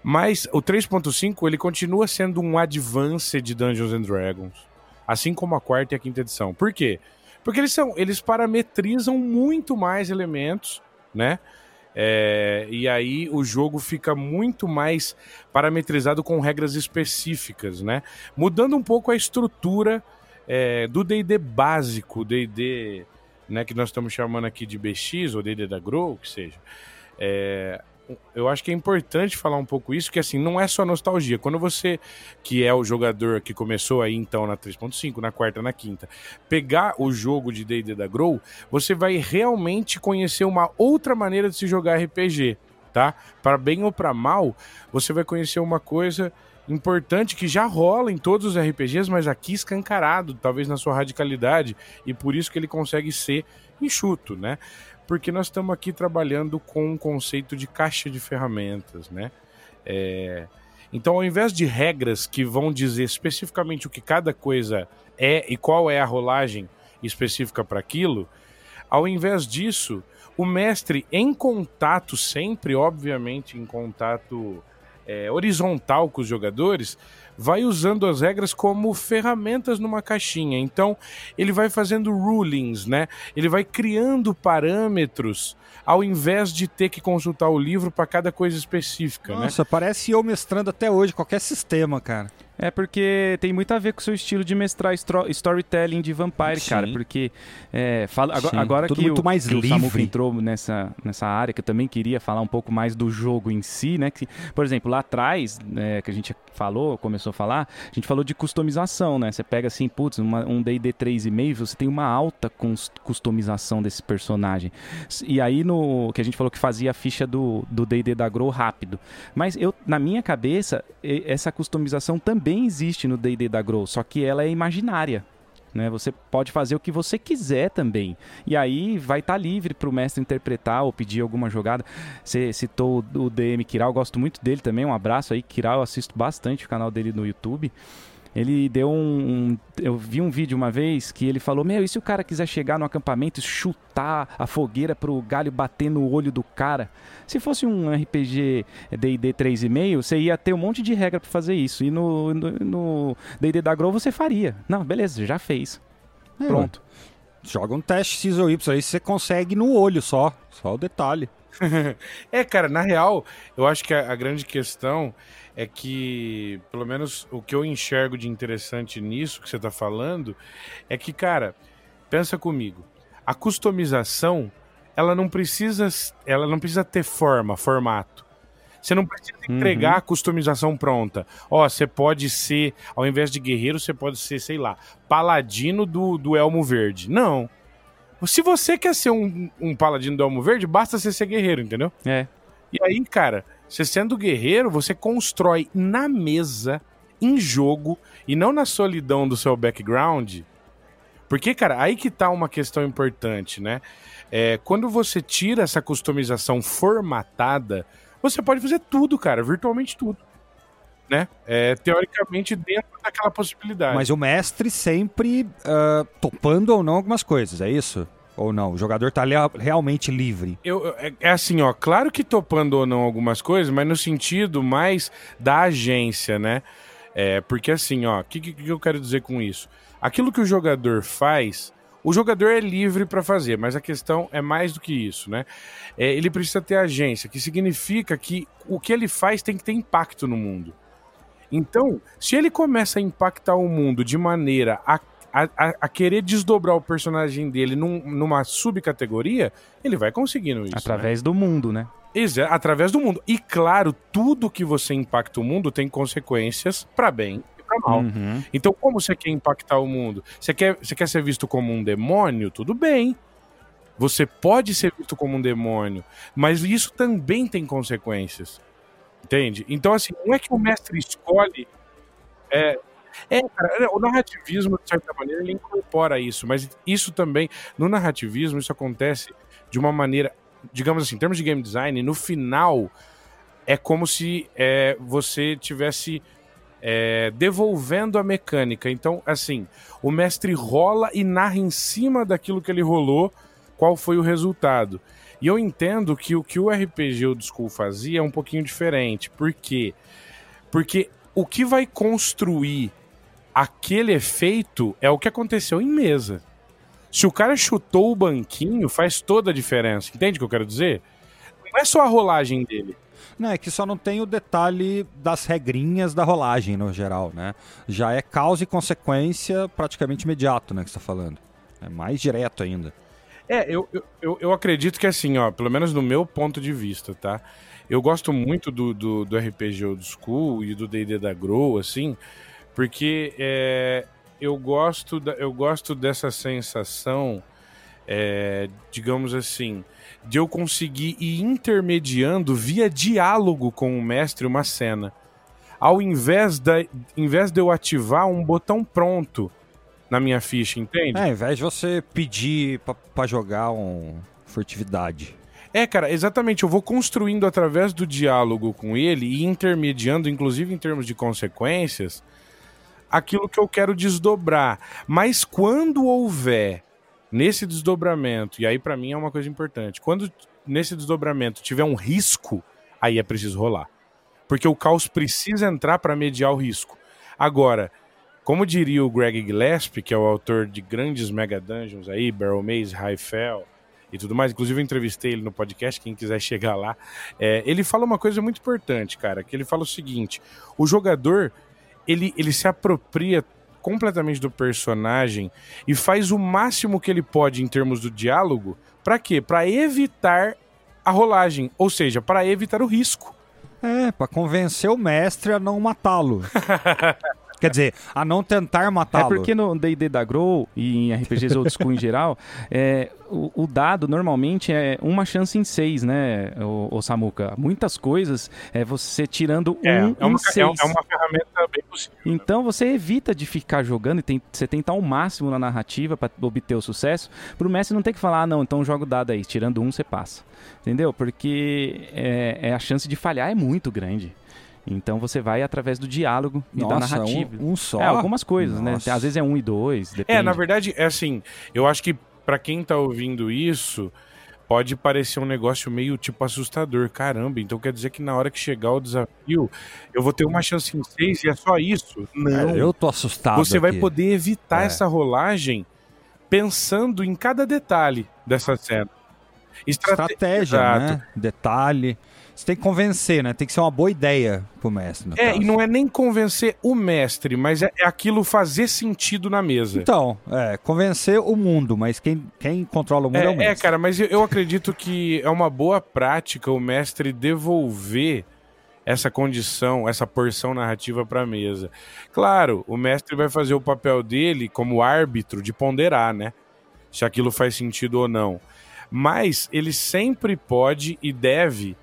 Mas o 3.5, ele continua sendo um Advanced de Dungeons and Dragons. Assim como a quarta e a quinta edição. Por quê? Porque eles, são, eles parametrizam muito mais elementos, né? É, e aí o jogo fica muito mais parametrizado com regras específicas, né? Mudando um pouco a estrutura é, do D&D básico, D&D né, que nós estamos chamando aqui de BX ou D&D da Grow, que seja. É, eu acho que é importante falar um pouco isso, que assim, não é só nostalgia. Quando você, que é o jogador que começou aí então na 3.5, na quarta, na quinta, pegar o jogo de D&D da Grow, você vai realmente conhecer uma outra maneira de se jogar RPG, tá? Para bem ou para mal, você vai conhecer uma coisa importante que já rola em todos os RPGs, mas aqui escancarado, talvez na sua radicalidade, e por isso que ele consegue ser enxuto, né? Porque nós estamos aqui trabalhando com um conceito de caixa de ferramentas, né? É... Então, ao invés de regras que vão dizer especificamente o que cada coisa é e qual é a rolagem específica para aquilo, ao invés disso, o mestre em contato sempre, obviamente em contato é, horizontal com os jogadores, vai usando as regras como ferramentas numa caixinha. Então, ele vai fazendo rulings, né? Ele vai criando parâmetros ao invés de ter que consultar o livro para cada coisa específica, né? Nossa, né? parece eu mestrando até hoje qualquer sistema, cara. É porque tem muito a ver com o seu estilo de mestrar storytelling de Vampire, Sim. cara. Porque é, fala, agora, agora Tudo que, muito o, mais que livre. o Samuca entrou nessa, nessa área, que eu também queria falar um pouco mais do jogo em si, né? Que, por exemplo, lá atrás, é, que a gente falou, começou a falar, a gente falou de customização, né? Você pega assim, putz, uma, um D&D 3,5, você tem uma alta customização desse personagem. E aí, no que a gente falou que fazia a ficha do D&D da Grow rápido. Mas eu, na minha cabeça, essa customização também existe no D&D da Grow, só que ela é imaginária. Né? Você pode fazer o que você quiser também. E aí vai estar tá livre para o mestre interpretar ou pedir alguma jogada. Você citou o DM Kiral, gosto muito dele também. Um abraço aí, Kiral, eu assisto bastante o canal dele no YouTube. Ele deu um, um, Eu vi um vídeo uma vez que ele falou: Meu, e se o cara quiser chegar no acampamento e chutar a fogueira pro galho bater no olho do cara? Se fosse um RPG DD 3,5, você ia ter um monte de regra para fazer isso. E no DD da Grow você faria. Não, beleza, já fez. É, Pronto. Joga um teste X ou Y aí você consegue no olho só. Só o detalhe. é, cara, na real, eu acho que a, a grande questão é que, pelo menos o que eu enxergo de interessante nisso que você está falando, é que, cara, pensa comigo, a customização ela não precisa, ela não precisa ter forma, formato. Você não precisa entregar uhum. a customização pronta. Ó, você pode ser, ao invés de guerreiro, você pode ser, sei lá, paladino do, do Elmo Verde. Não. Se você quer ser um, um paladino do Elmo Verde, basta você ser guerreiro, entendeu? É. E aí, cara, você sendo guerreiro, você constrói na mesa, em jogo, e não na solidão do seu background. Porque, cara, aí que tá uma questão importante, né? É, quando você tira essa customização formatada, você pode fazer tudo, cara, virtualmente tudo. Né? É, teoricamente dentro daquela possibilidade. Mas o mestre sempre uh, topando ou não algumas coisas, é isso? Ou não? O jogador tá realmente livre? Eu, é, é assim, ó. Claro que topando ou não algumas coisas, mas no sentido mais da agência, né? É, porque assim, ó, o que, que eu quero dizer com isso? Aquilo que o jogador faz, o jogador é livre para fazer, mas a questão é mais do que isso, né? É, ele precisa ter agência, que significa que o que ele faz tem que ter impacto no mundo. Então, se ele começa a impactar o mundo de maneira a a, a, a, querer desdobrar o personagem dele num, numa subcategoria, ele vai conseguindo isso. Através né? do mundo, né? Exato, através do mundo. E claro, tudo que você impacta o mundo tem consequências para bem e para mal. Uhum. Então, como você quer impactar o mundo? Você quer, você quer ser visto como um demônio? Tudo bem. Você pode ser visto como um demônio, mas isso também tem consequências. Entende? Então, assim, não é que o mestre escolhe. É, é, cara, é, o narrativismo, de certa maneira, ele incorpora isso, mas isso também, no narrativismo, isso acontece de uma maneira, digamos assim, em termos de game design, no final, é como se é, você tivesse é, devolvendo a mecânica. Então, assim, o mestre rola e narra em cima daquilo que ele rolou qual foi o resultado. E eu entendo que o que o RPG Old School fazia é um pouquinho diferente. Por quê? Porque o que vai construir aquele efeito é o que aconteceu em mesa. Se o cara chutou o banquinho, faz toda a diferença. Entende o que eu quero dizer? Não é só a rolagem dele. Não, é que só não tem o detalhe das regrinhas da rolagem no geral, né? Já é causa e consequência praticamente imediato, né, que você tá falando. É mais direto ainda. É, eu, eu, eu acredito que assim, ó, pelo menos no meu ponto de vista, tá? Eu gosto muito do, do, do RPG Old School e do D&D da Grow, assim, porque é, eu, gosto da, eu gosto dessa sensação, é, digamos assim, de eu conseguir ir intermediando via diálogo com o mestre uma cena. Ao invés, da, vez de eu ativar um botão pronto na minha ficha, entende? É, ao invés de você pedir para jogar um furtividade. É, cara, exatamente. Eu vou construindo através do diálogo com ele e intermediando, inclusive em termos de consequências, aquilo que eu quero desdobrar. Mas quando houver nesse desdobramento, e aí para mim é uma coisa importante, quando nesse desdobramento tiver um risco, aí é preciso rolar. Porque o caos precisa entrar para mediar o risco. Agora, como diria o Greg Gillespie, que é o autor de grandes mega dungeons aí, Barrel Maze, Highfell e tudo mais, inclusive eu entrevistei ele no podcast, quem quiser chegar lá, é, ele fala uma coisa muito importante, cara, que ele fala o seguinte, o jogador, ele, ele se apropria completamente do personagem e faz o máximo que ele pode em termos do diálogo, para quê? Para evitar a rolagem, ou seja, para evitar o risco. É, para convencer o mestre a não matá-lo. Quer dizer, a não tentar matá-lo. É porque no D&D da Grow e em RPGs old school em geral, é, o, o, dado normalmente é uma chance em seis, né, o, o Samuka? Muitas coisas é você tirando é, um é uma, em seis. É, uma ferramenta bem possível. Né? Então você evita de ficar jogando e tem, você tentar o máximo na narrativa para obter o sucesso, pro mestre não ter que falar, ah, não, então joga o dado aí, tirando um você passa. Entendeu? Porque é, é a chance de falhar é muito grande. Então você vai através do diálogo e Nossa, da narrativa. Um, um só? É, algumas coisas, né? Nossa. Às vezes é um e dois. Depende. É, na verdade, é assim. Eu acho que para quem tá ouvindo isso, pode parecer um negócio meio tipo assustador. Caramba, então quer dizer que na hora que chegar o desafio, eu vou ter uma chance em seis e é só isso? Não. É, eu tô assustado. Você aqui. vai poder evitar É. essa rolagem pensando em cada detalhe dessa cena. Estrate- Estratégia, Exato. né? Detalhe. Você tem que convencer, né? Tem que ser uma boa ideia pro mestre. É, caso. e não é nem convencer o mestre, mas é, é aquilo fazer sentido na mesa. Então, é, convencer o mundo, mas quem, quem controla o mundo é, o É, mestre. é, cara, mas eu, eu acredito que é uma boa prática o mestre devolver essa condição, essa porção narrativa para a mesa. Claro, o mestre vai fazer o papel dele como árbitro de ponderar, né? Se aquilo faz sentido ou não. Mas ele sempre pode e deve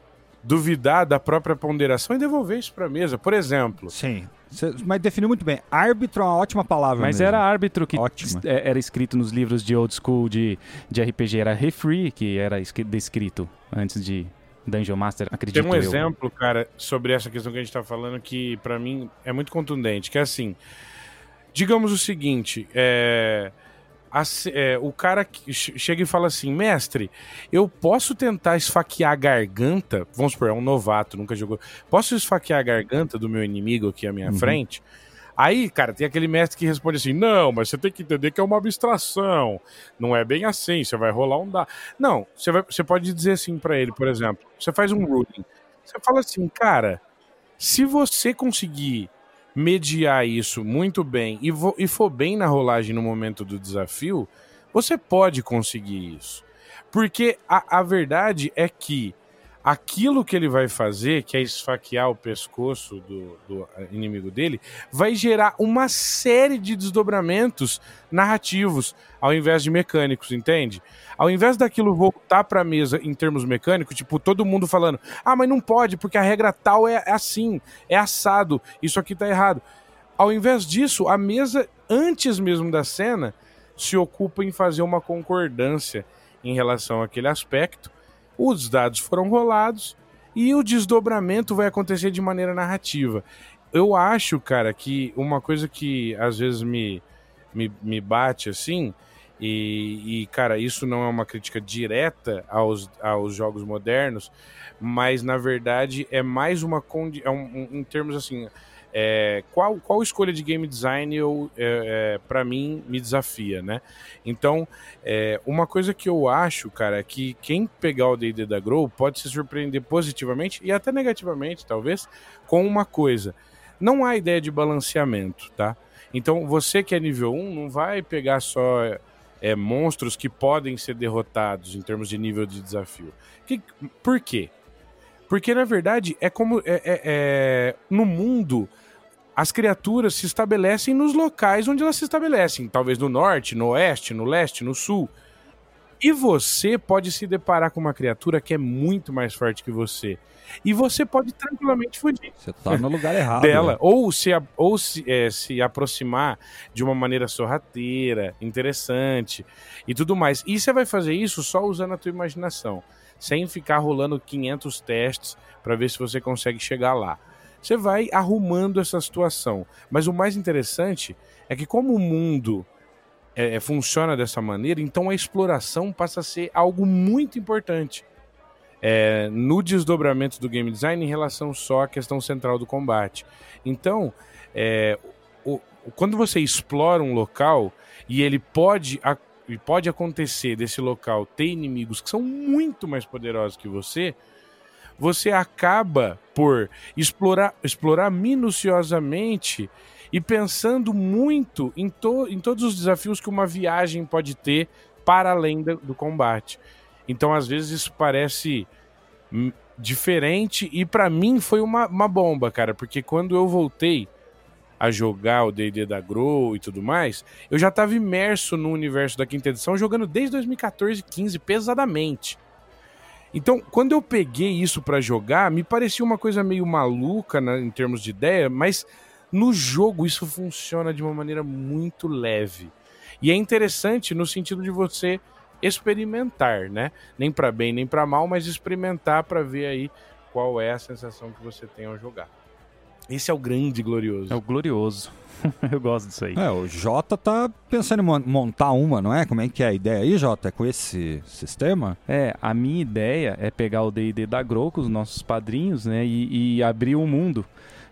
duvidar da própria ponderação e devolver isso para a mesa. Por exemplo, Sim. Cê- mas definiu muito bem. Árbitro é uma ótima palavra. Mas mesmo. era árbitro que era escrito nos livros de old school de, de RPG. Era refree que era escri- descrito antes de Dungeon Master, acredito Tem um eu. exemplo, cara, sobre essa questão que a gente tá falando que pra mim é muito contundente, que é assim, digamos o seguinte, é, a é, o cara chega e fala assim, mestre, eu posso tentar esfaquear a garganta, vamos supor, é um novato, nunca jogou, posso esfaquear a garganta do meu inimigo aqui à minha Uhum. frente? Aí, cara, tem aquele mestre que responde assim: não, mas você tem que entender que é uma abstração. Não é bem assim, você vai rolar um dado. Não, você, vai, você pode dizer assim pra ele, por exemplo: você faz um ruling. Você fala assim, cara, se você conseguir mediar isso muito bem e, e for bem na rolagem no momento do desafio, você pode conseguir isso. Porque a, a verdade é que aquilo que ele vai fazer, que é esfaquear o pescoço do, do inimigo dele, vai gerar uma série de desdobramentos narrativos ao invés de mecânicos, entende? Ao invés daquilo voltar para a mesa em termos mecânicos, tipo, todo mundo falando: ah, mas não pode, porque a regra tal é assim, é assado, isso aqui tá errado. Ao invés disso, a mesa, antes mesmo da cena, se ocupa em fazer uma concordância em relação àquele aspecto. Os dados foram rolados e o desdobramento vai acontecer de maneira narrativa. Eu acho, cara, que uma coisa que às vezes me, me, me bate assim, e, e, cara, isso não é uma crítica direta aos, aos jogos modernos, mas na verdade é mais uma é um, um, em termos assim. É, qual, qual escolha de game design eu, é, é, para mim me desafia, né? Então, é, uma coisa que eu acho, cara, é que quem pegar o D&D da Grow pode se surpreender positivamente e até negativamente, talvez, com uma coisa. Não há ideia de balanceamento, tá? Então, você que é nível 1 não vai pegar só é, monstros que podem ser derrotados em termos de nível de desafio. Que, por quê? Porque, na verdade, é como. É, é, é, no mundo, as criaturas se estabelecem nos locais onde elas se estabelecem. Talvez no norte, no oeste, no leste, no sul. E você pode se deparar com uma criatura que é muito mais forte que você. E você pode tranquilamente fugir. Você tá no lugar errado. Dela. né? Ou, se, ou se, é, se aproximar de uma maneira sorrateira, interessante e tudo mais. E você vai fazer isso só usando a tua imaginação. Sem ficar rolando 500 testes para ver se você consegue chegar lá. Você vai arrumando essa situação. Mas o mais interessante é que como o mundo é, é, funciona dessa maneira, então a exploração passa a ser algo muito importante é, no desdobramento do game design em relação só à questão central do combate. Então, é, o- quando você explora um local e ele pode, a- pode acontecer desse local ter inimigos que são muito mais poderosos que você, você acaba por explorar, explorar minuciosamente e pensando muito em, to- em todos os desafios que uma viagem pode ter para além da- do combate. Então, às vezes, isso parece diferente e pra mim foi uma, uma bomba, cara, porque quando eu voltei a jogar o D&D da Grow e tudo mais, eu já tava imerso no universo da quinta edição, jogando desde 2014, 15 pesadamente. Então, quando eu peguei isso pra jogar, me parecia uma coisa meio maluca né, em termos de ideia, mas no jogo isso funciona de uma maneira muito leve. E é interessante no sentido de você experimentar, né? Nem pra bem nem pra mal, mas experimentar pra ver aí qual é a sensação que você tem ao jogar. Esse é o grande e glorioso. É o glorioso. Eu gosto disso aí. É, o Jota tá pensando em mon- montar uma, não é? Como é que é a ideia aí, Jota? É com esse sistema? É, a minha ideia é pegar o D&D da Grow com os nossos padrinhos, né, e, e abrir o mundo.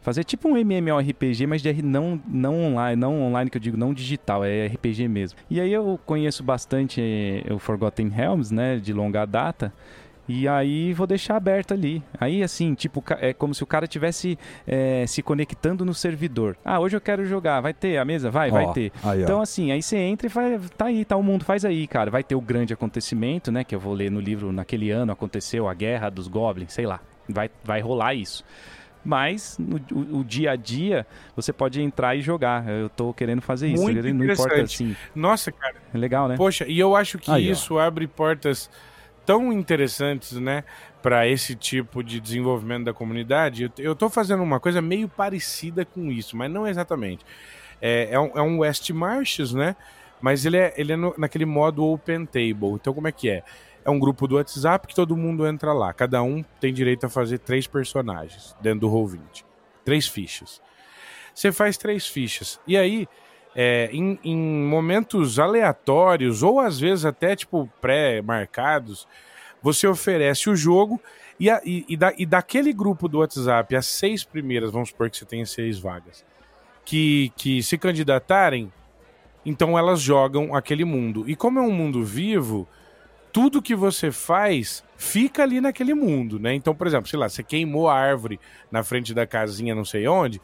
Fazer tipo um MMORPG, mas de não, não online, não online que eu digo, não digital, é RPG mesmo. E aí eu conheço bastante eh, o Forgotten Realms, né, de longa data, e aí vou deixar aberto ali. Aí assim, tipo, é como se o cara tivesse eh, se conectando no servidor. Ah, hoje eu quero jogar, vai ter a mesa? Vai, vai Ó, ter. Aí, ó. Então, assim, aí você entra e vai, tá aí, tá o mundo, faz aí, cara. Vai ter o grande acontecimento, né? Que eu vou ler no livro, naquele ano aconteceu a guerra dos goblins, sei lá. Vai, vai rolar isso. Mas no o, o dia a dia você pode entrar e jogar. Eu tô querendo fazer isso. Muito não importa interessante. assim. Nossa, cara, É legal, né? Poxa, e eu acho que Aí, ó. isso abre portas tão interessantes, né, para esse tipo de desenvolvimento da comunidade. Eu, tô fazendo uma coisa meio parecida com isso, mas não exatamente. É, é um, é um West Marches, né? Mas ele é, ele é no- naquele modo Open Table. Então, como é que é? É um grupo do WhatsApp que todo mundo entra lá. Cada um tem direito a fazer três personagens dentro do Roll20. Três fichas. Você faz três fichas. E aí, é, em, em momentos aleatórios, ou às vezes até tipo pré-marcados, você oferece o jogo e, a- e- e da- e daquele grupo do WhatsApp, as seis primeiras, vamos supor que você tenha seis vagas, que, que se candidatarem, então elas jogam aquele mundo. E como é um mundo vivo, tudo que você faz fica ali naquele mundo, né? Então, por exemplo, sei lá, você queimou a árvore na frente da casinha não sei onde,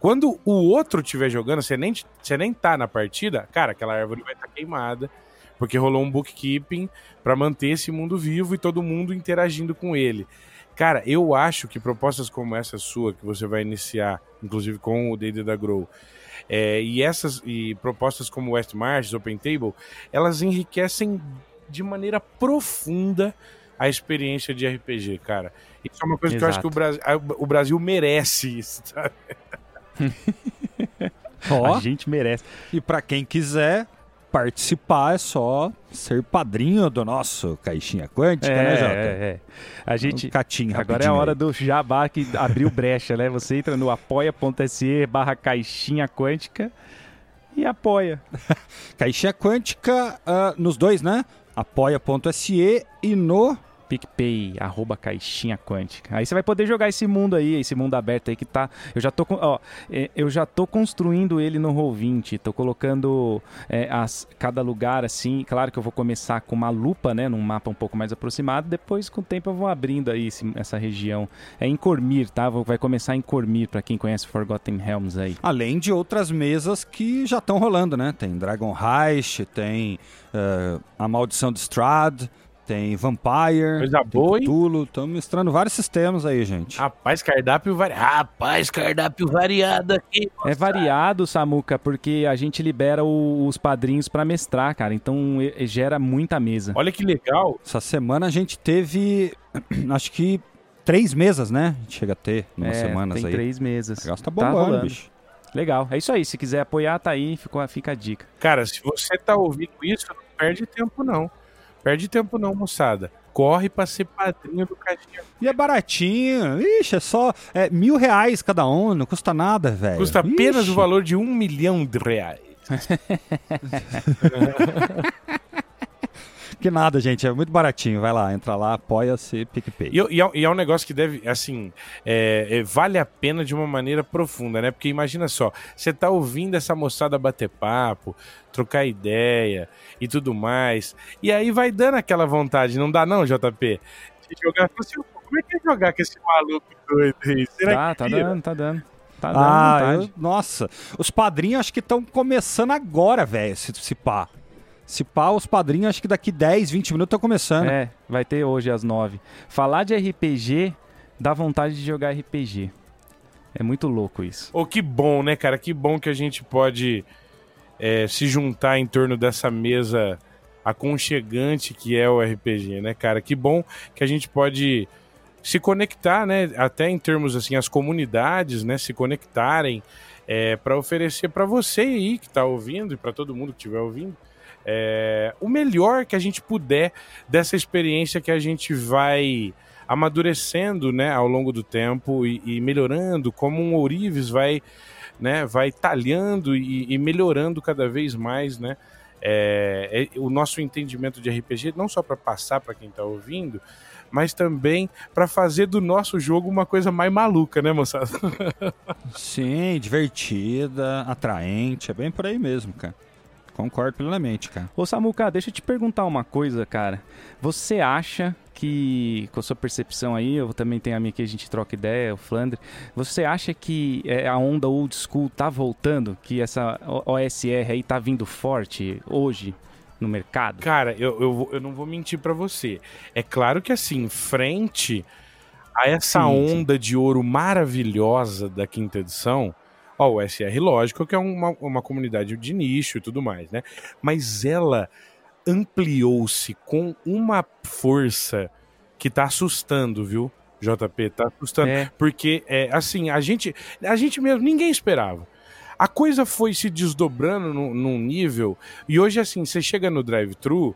quando o outro estiver jogando, você nem, você nem tá na partida, cara, aquela árvore vai estar queimada, porque rolou um bookkeeping para manter esse mundo vivo e todo mundo interagindo com ele. Cara, eu acho que propostas como essa sua, que você vai iniciar, inclusive com o D&D da Grow, é, e essas e propostas como West Marches, Open Table, elas enriquecem de maneira profunda a experiência de RPG, cara. Isso é uma coisa que eu acho que o Brasil, o Brasil merece isso, sabe? Ó, A gente merece. e pra quem quiser participar, é só ser padrinho do nosso Caixinha Quântica, né, Jota? é, é. A gente. Um catinho Agora é a hora aí. do jabá que abriu brecha, né? Você entra no apoia.se barra caixinha quântica e apoia. Caixinha Quântica ah, nos dois, né? Apoia.se e no PicPay, arroba caixinha quântica. Aí você vai poder jogar esse mundo aí, esse mundo aberto aí que tá. Eu já tô, ó, é, eu já tô construindo ele no Roll20, tô colocando é, as, cada lugar assim. Claro que eu vou começar com uma lupa, né, num mapa um pouco mais aproximado. Depois, com o tempo, eu vou abrindo aí esse, essa região. É em Cormir, tá? Vai começar em Cormir, para quem conhece Forgotten Realms aí. Além de outras mesas que já estão rolando, né? Tem Dragon Heist, tem uh, A Maldição de Strad tem Vampire, Coisa boa, tem Cthulhu. Estamos misturando vários sistemas aí, gente. Rapaz, cardápio variado. Rapaz, cardápio variado aqui. É variado, Samuca, porque a gente libera o, os padrinhos para mestrar, cara. Então gera muita mesa. Olha que legal. Essa semana a gente teve, acho que três mesas, né? A gente chega a ter umas é, semanas tem aí. três mesas. O negócio tá bombando, tá bicho. Legal, é isso aí. Se quiser apoiar, tá aí, fica, fica a dica. Cara, se você tá ouvindo isso, não perde tempo não. Perde tempo não, moçada. Corre pra ser padrinho do Caixinha. E é baratinho. Ixi, é só é, mil reais cada um, não custa nada, velho. Custa apenas Ixi. o valor de um milhão de reais. que nada, gente. É muito baratinho. Vai lá, entra lá, apoia-se, PicPay. E, e, é, e, é, um negócio que deve, assim, é, é, vale a pena de uma maneira profunda, né? Porque imagina só, você tá ouvindo essa moçada bater papo, trocar ideia e tudo mais. E aí vai dando aquela vontade, não dá não, JP? De jogar. Assim, como é que é jogar com esse maluco doido aí? Será tá, tá dando, tá dando. Tá dando ah, eu, nossa. Os padrinhos acho que estão começando agora, velho, se, se pá. Se pá, os padrinhos, acho que daqui 10, 20 minutos estão começando. É, vai ter hoje às 9. Falar de RPG dá vontade de jogar RPG. É muito louco isso. Oh, que bom, né, cara? Que bom que a gente pode é, se juntar em torno dessa mesa aconchegante que é o RPG, né, cara? Que bom que a gente pode se conectar, né? Até em termos assim, as comunidades, né? Se conectarem é, para oferecer para você aí que está ouvindo e para todo mundo que estiver ouvindo é, o melhor que a gente puder dessa experiência que a gente vai amadurecendo né, ao longo do tempo e, e melhorando, como um ourives vai, né, vai talhando e, e melhorando cada vez mais né, é, é, o nosso entendimento de RPG, não só para passar para quem está ouvindo, mas também para fazer do nosso jogo uma coisa mais maluca, né, moçada? Sim, divertida, atraente, é bem por aí mesmo, cara. Concordo plenamente, cara. Ô Samuca, deixa eu te perguntar uma coisa, cara. Você acha que, com a sua percepção aí, eu também tenho a minha que a gente troca ideia, o Flandre, você acha que é, a onda old school tá voltando? Que essa OSR aí tá vindo forte hoje? no mercado? Cara, eu, eu, eu não vou mentir para você. É claro que assim, frente a essa sim, onda sim. de ouro maravilhosa da quinta edição, Ó, o SR, lógico que é uma, uma comunidade de nicho e tudo mais, né? Mas ela ampliou-se com uma força que tá assustando, viu? JP, tá assustando. É. Porque, é, assim, a gente, a gente mesmo, ninguém esperava. A coisa foi se desdobrando no, num nível. E hoje, assim, você chega no drive-thru,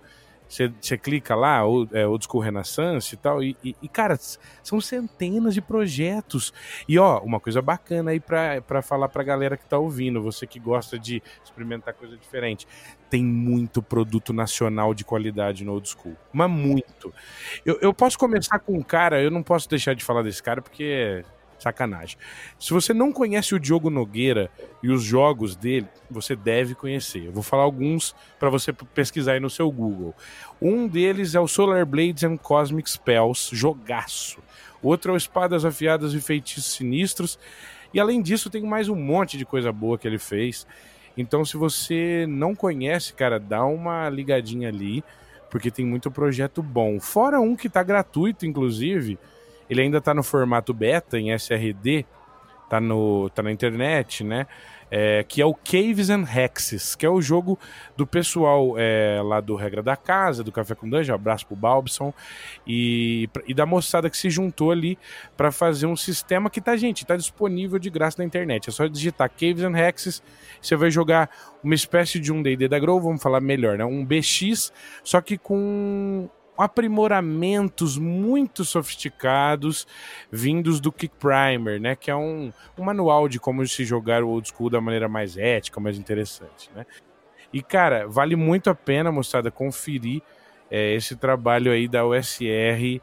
você, clica lá, o, é, Old School Renaissance e tal, e, e, e, cara, são centenas de projetos. E ó, uma coisa bacana aí pra falar pra galera que tá ouvindo, você que gosta de experimentar coisa diferente. Tem muito produto nacional de qualidade no Old School. Mas muito. Eu, eu posso começar com um cara, eu não posso deixar de falar desse cara porque Sacanagem. Se você não conhece o Diogo Nogueira e os jogos dele, você deve conhecer. Eu vou falar alguns para você pesquisar aí no seu Google. Um deles é o Solar Blades and Cosmic Spells, jogaço. Outro é o Espadas Afiadas e Feitiços Sinistros. E além disso, tem mais um monte de coisa boa que ele fez. Então, se você não conhece, cara, dá uma ligadinha ali, porque tem muito projeto bom. Fora um que tá gratuito, inclusive, ele ainda está no formato beta, em SRD, tá, no, tá na internet, né? É, que é o Caves and Hexes, que é o jogo do pessoal é, lá do Regra da Casa, do Café com Dungeon, abraço pro Balbson, e, e da moçada que se juntou ali para fazer um sistema que tá, gente, tá disponível de graça na internet. É só digitar Caves and Hexes, você vai jogar uma espécie de um D&D da Grow, vamos falar melhor, né? Um BX, só que com aprimoramentos muito sofisticados vindos do Kick Primer, né? Que é um, um manual de como se jogar o old school da maneira mais ética, mais interessante, né? E, cara, vale muito a pena, moçada, conferir é, esse trabalho aí da USR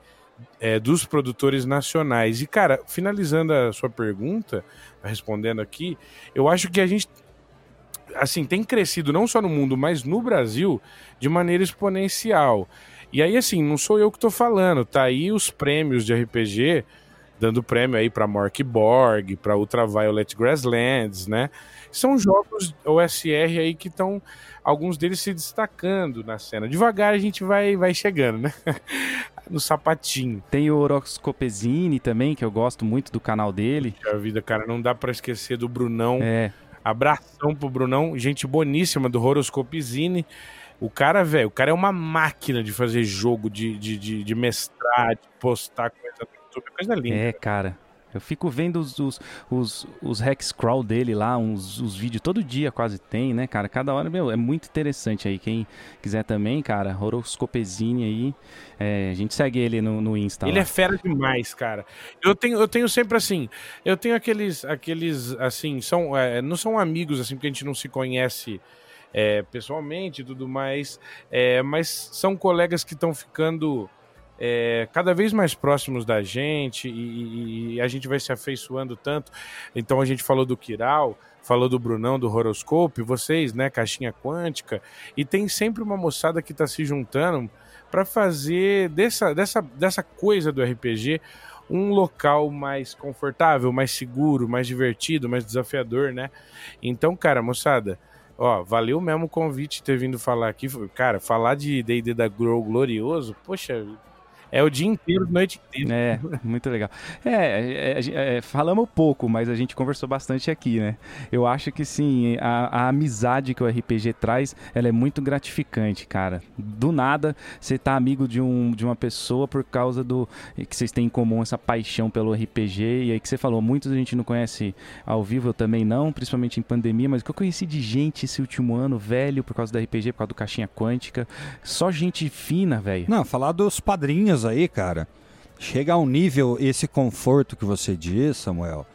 é, dos produtores nacionais. E, cara, finalizando a sua pergunta, respondendo aqui, eu acho que a gente assim, tem crescido não só no mundo, mas no Brasil de maneira exponencial. E aí, assim, não sou eu que estou falando, tá aí os prêmios de RPG, dando prêmio aí para Mork Borg, para Ultraviolet Grasslands, né? São jogos OSR aí que estão alguns deles se destacando na cena. Devagar a gente vai, vai chegando, né? no sapatinho. Tem o Horoscopesini também, que eu gosto muito do canal dele. A vida, cara, não dá para esquecer do Brunão. É. Abração pro Brunão, gente boníssima do Horoscopesini. O cara, velho, o cara é uma máquina de fazer jogo, de, de, de, de mestrar, de postar coisa no YouTube, coisa linda. É, cara. Eu fico vendo os, os, os, os crawl dele lá, uns, os vídeos todo dia quase tem, né, cara? Cada hora, meu, é muito interessante aí. Quem quiser também, cara, Horoscopezine aí, é, a gente segue ele no, no Insta. Ele lá. é fera demais, cara. Eu tenho, eu tenho sempre assim, eu tenho aqueles, aqueles assim, são, é, não são amigos, assim, porque a gente não se conhece é, pessoalmente e tudo mais, é, mas são colegas que estão ficando é, cada vez mais próximos da gente e, e, a gente vai se afeiçoando tanto. Então a gente falou do Kiral, falou do Brunão, do Horoscope, vocês, né, Caixinha Quântica, e tem sempre uma moçada que está se juntando para fazer dessa, dessa, dessa coisa do RPG um local mais confortável, mais seguro, mais divertido, mais desafiador, né? Então, cara, moçada, ó, valeu mesmo o convite ter vindo falar aqui. Cara, falar de D&D da Grow Glorioso, poxa, é o dia inteiro, noite inteira. É, muito legal. É, é, é, falamos pouco, mas a gente conversou bastante aqui, né? Eu acho que sim, a, a, amizade que o RPG traz, ela é muito gratificante, cara. Do nada, você tá amigo de, um, de uma pessoa por causa do que vocês têm em comum essa paixão pelo RPG, e aí que você falou, muitos a gente não conhece ao vivo, eu também não, principalmente em pandemia, mas o que eu conheci de gente esse último ano, velho, por causa do RPG, por causa do Caixinha Quântica, só gente fina, velho. Não, falar dos padrinhos aí, cara, chega a um nível, esse conforto que você diz, Samuel,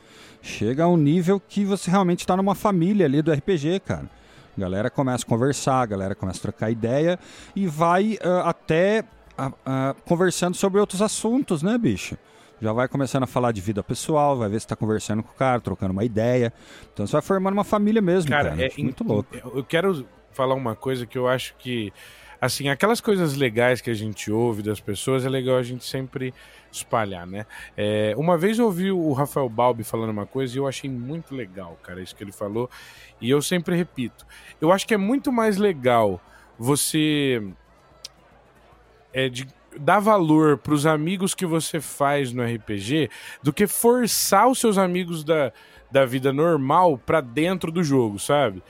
chega a um nível que você realmente está numa família ali do RPG, cara. A galera começa a conversar, a galera começa a trocar ideia e vai uh, até uh, uh, conversando sobre outros assuntos, né, bicho? Já vai começando a falar de vida pessoal, vai ver se está conversando com o cara, trocando uma ideia. Então você vai formando uma família mesmo, cara. cara. É muito louco. Eu quero falar uma coisa que eu acho que assim, aquelas coisas legais que a gente ouve das pessoas é legal a gente sempre espalhar, né? É, uma vez eu ouvi o Rafael Balbi falando uma coisa e eu achei muito legal, cara, isso que ele falou. E eu sempre repito. Eu acho que é muito mais legal você é, de, dar valor para os amigos que você faz no RPG do que forçar os seus amigos da, da vida normal para dentro do jogo, sabe?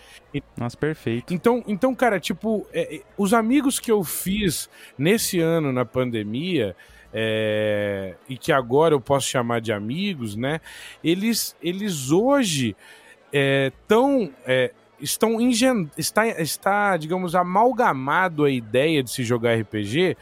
Nossa, perfeito. Então, então cara, tipo, é, é, os amigos que eu fiz nesse ano na pandemia, é, e que agora eu posso chamar de amigos, né? Eles, eles hoje é, tão, é, estão ingend... está, está, digamos, amalgamado a ideia de se jogar RPG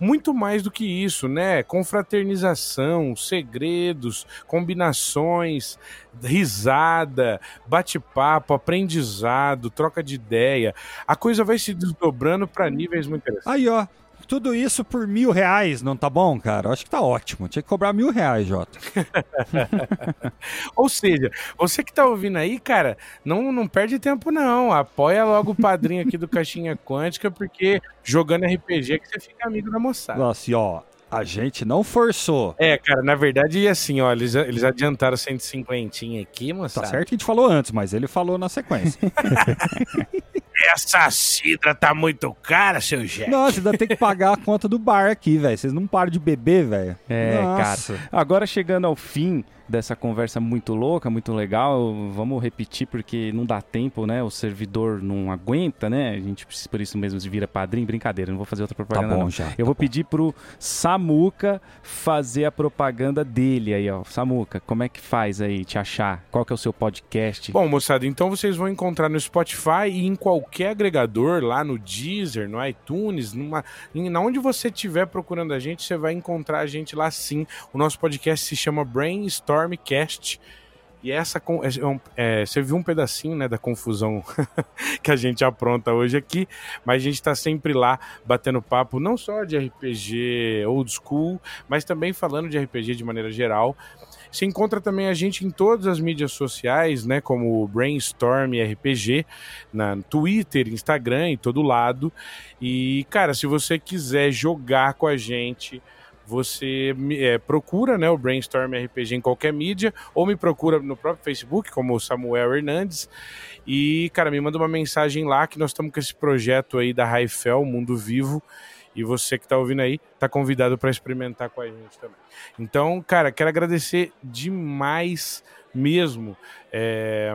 muito mais do que isso, né? Confraternização, segredos, combinações, risada, bate-papo, aprendizado, troca de ideia. A coisa vai se desdobrando para níveis muito interessantes. Aí, ó, tudo isso por mil reais, não tá bom, cara? Eu acho que tá ótimo. Tinha que cobrar mil reais, Jota. Ou seja, você que tá ouvindo aí, cara, não, não perde tempo, não. Apoia logo o padrinho aqui do Caixinha Quântica, porque jogando RPG é que você fica amigo da moçada. Nossa, e ó, a gente não forçou. É, cara, na verdade, assim, ó, eles, eles adiantaram 150 aqui, moçada. Tá certo que a gente falou antes, mas ele falou na sequência. Essa cidra tá muito cara, seu Jack. Nossa, ainda tem que pagar a conta do bar aqui, velho. Vocês não param de beber, velho. É, Nossa. cara. Agora chegando ao fim dessa conversa muito louca, muito legal. Vamos repetir porque não dá tempo, né? O servidor não aguenta, né? A gente precisa por isso mesmo se vira padrinho. Brincadeira, não vou fazer outra propaganda. Tá bom, não. já. Eu tá vou bom. pedir pro Samuca fazer a propaganda dele aí, ó. Samuca, como é que faz aí te achar? Qual que é o seu podcast? Bom, moçada, então vocês vão encontrar no Spotify e em qualquer agregador, lá no Deezer, no iTunes, numa, em, onde você estiver procurando a gente, você vai encontrar a gente lá sim. O nosso podcast se chama Brainstorm Stormcast. E essa é, é, você viu um pedacinho né, da confusão que a gente apronta hoje aqui, mas a gente está sempre lá batendo papo, não só de RPG old school, mas também falando de RPG de maneira geral. Você encontra também a gente em todas as mídias sociais, né? Como Brainstorm RPG, na Twitter, Instagram, em todo lado. E, cara, se você quiser jogar com a gente, você é, procura né, o Brainstorm RPG em qualquer mídia, ou me procura no próprio Facebook, como o Samuel Hernandes. E, cara, me manda uma mensagem lá que nós estamos com esse projeto aí da Raifel, Mundo Vivo. E você que está ouvindo aí, está convidado para experimentar com a gente também. Então, cara, quero agradecer demais mesmo. É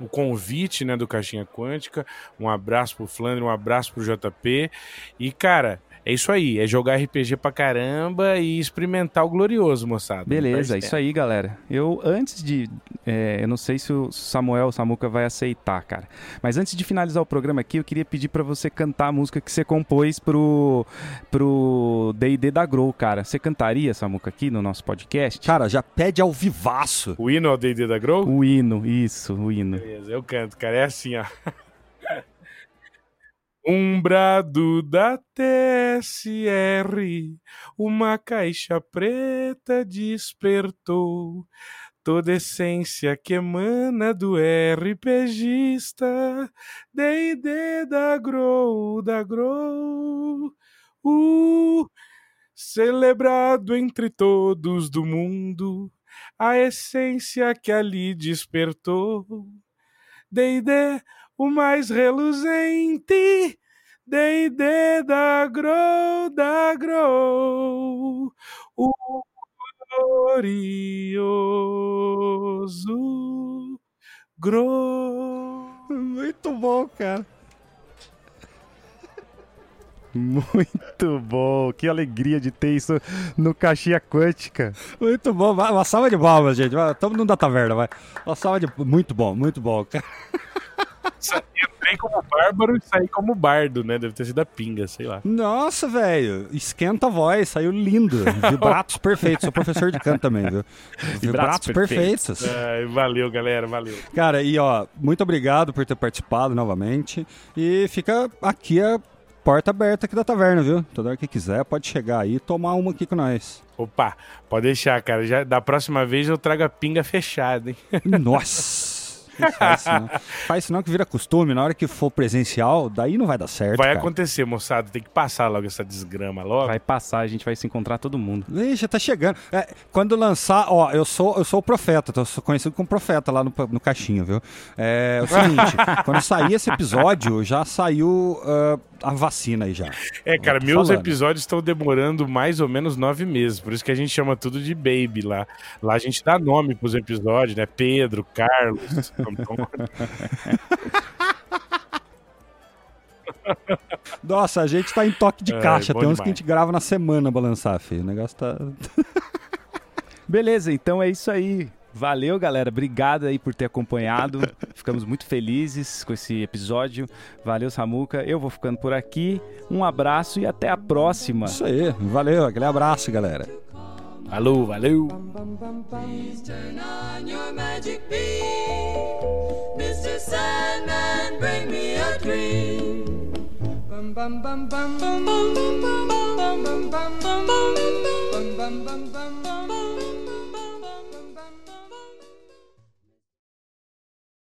o convite né, do Caixinha Quântica. Um abraço pro Flandre, um abraço pro JP. E, cara, é isso aí, é jogar RPG pra caramba e experimentar o glorioso, moçada. Beleza, é isso aí, galera. Eu, antes de. É, eu não sei se o Samuel, o Samuca vai aceitar, cara. Mas antes de finalizar o programa aqui, eu queria pedir para você cantar a música que você compôs pro. pro DD da Grow, cara. Você cantaria, Samuca, aqui no nosso podcast? Cara, já pede ao vivaço. O hino ao DD da Grow? O hino, isso, o hino. Beleza, eu canto, cara. É assim, ó. Um brado da TSR, uma caixa preta despertou. Toda essência que emana do RPGista, D&D da Grow, da Grow, uh, celebrado entre todos do mundo, a essência que ali despertou, D&D o mais reluzente. D&D da Grow, da Grow, o glorioso Grow. Muito bom, cara. Muito bom, que alegria de ter isso no Caixinha Quântica. Muito bom, uma salva de palmas, gente. Estamos no da taverna, vai. Uma salva de. Muito bom, muito bom, cara. Entrei como bárbaro e saí como bardo, né? Deve ter sido a pinga, sei lá. Nossa, velho. Esquenta a voz, saiu lindo. Vibratos perfeitos. Sou professor de canto também, viu? Vibratos, Vibratos perfeitos. perfeitos. valeu, galera, valeu. Cara, e ó, muito obrigado por ter participado novamente. E fica aqui a porta aberta aqui da taverna, viu? Toda hora que quiser, pode chegar aí e tomar uma aqui com nós. Opa, pode deixar, cara. Já, da próxima vez eu trago a pinga fechada, hein? Nossa! Faz isso, não. faz isso não que vira costume. Na hora que for presencial, daí não vai dar certo. Vai cara. acontecer, moçada. Tem que passar logo essa desgrama logo. Vai passar, a gente vai se encontrar todo mundo. Ih, já tá chegando. É, quando lançar, ó, eu sou, eu sou o profeta, tô, conhecido como profeta lá no, no caixinho, viu? É, é o seguinte, quando sair esse episódio, já saiu. Uh, a vacina aí já. É, cara, meus falando. episódios estão demorando mais ou menos nove meses, por isso que a gente chama tudo de baby lá. Lá a gente dá nome pros episódios, né? Pedro, Carlos. Nossa, a gente tá em toque de é, caixa. É, Tem uns demais. que a gente grava na semana balançar, filho. O negócio tá. Beleza, então é isso aí. Valeu, galera. Obrigado aí por ter acompanhado. Ficamos muito felizes com esse episódio. Valeu, Samuca. Eu vou ficando por aqui. Um abraço e até a próxima. Isso aí. Valeu. Aquele abraço, galera. Alô, valeu. bum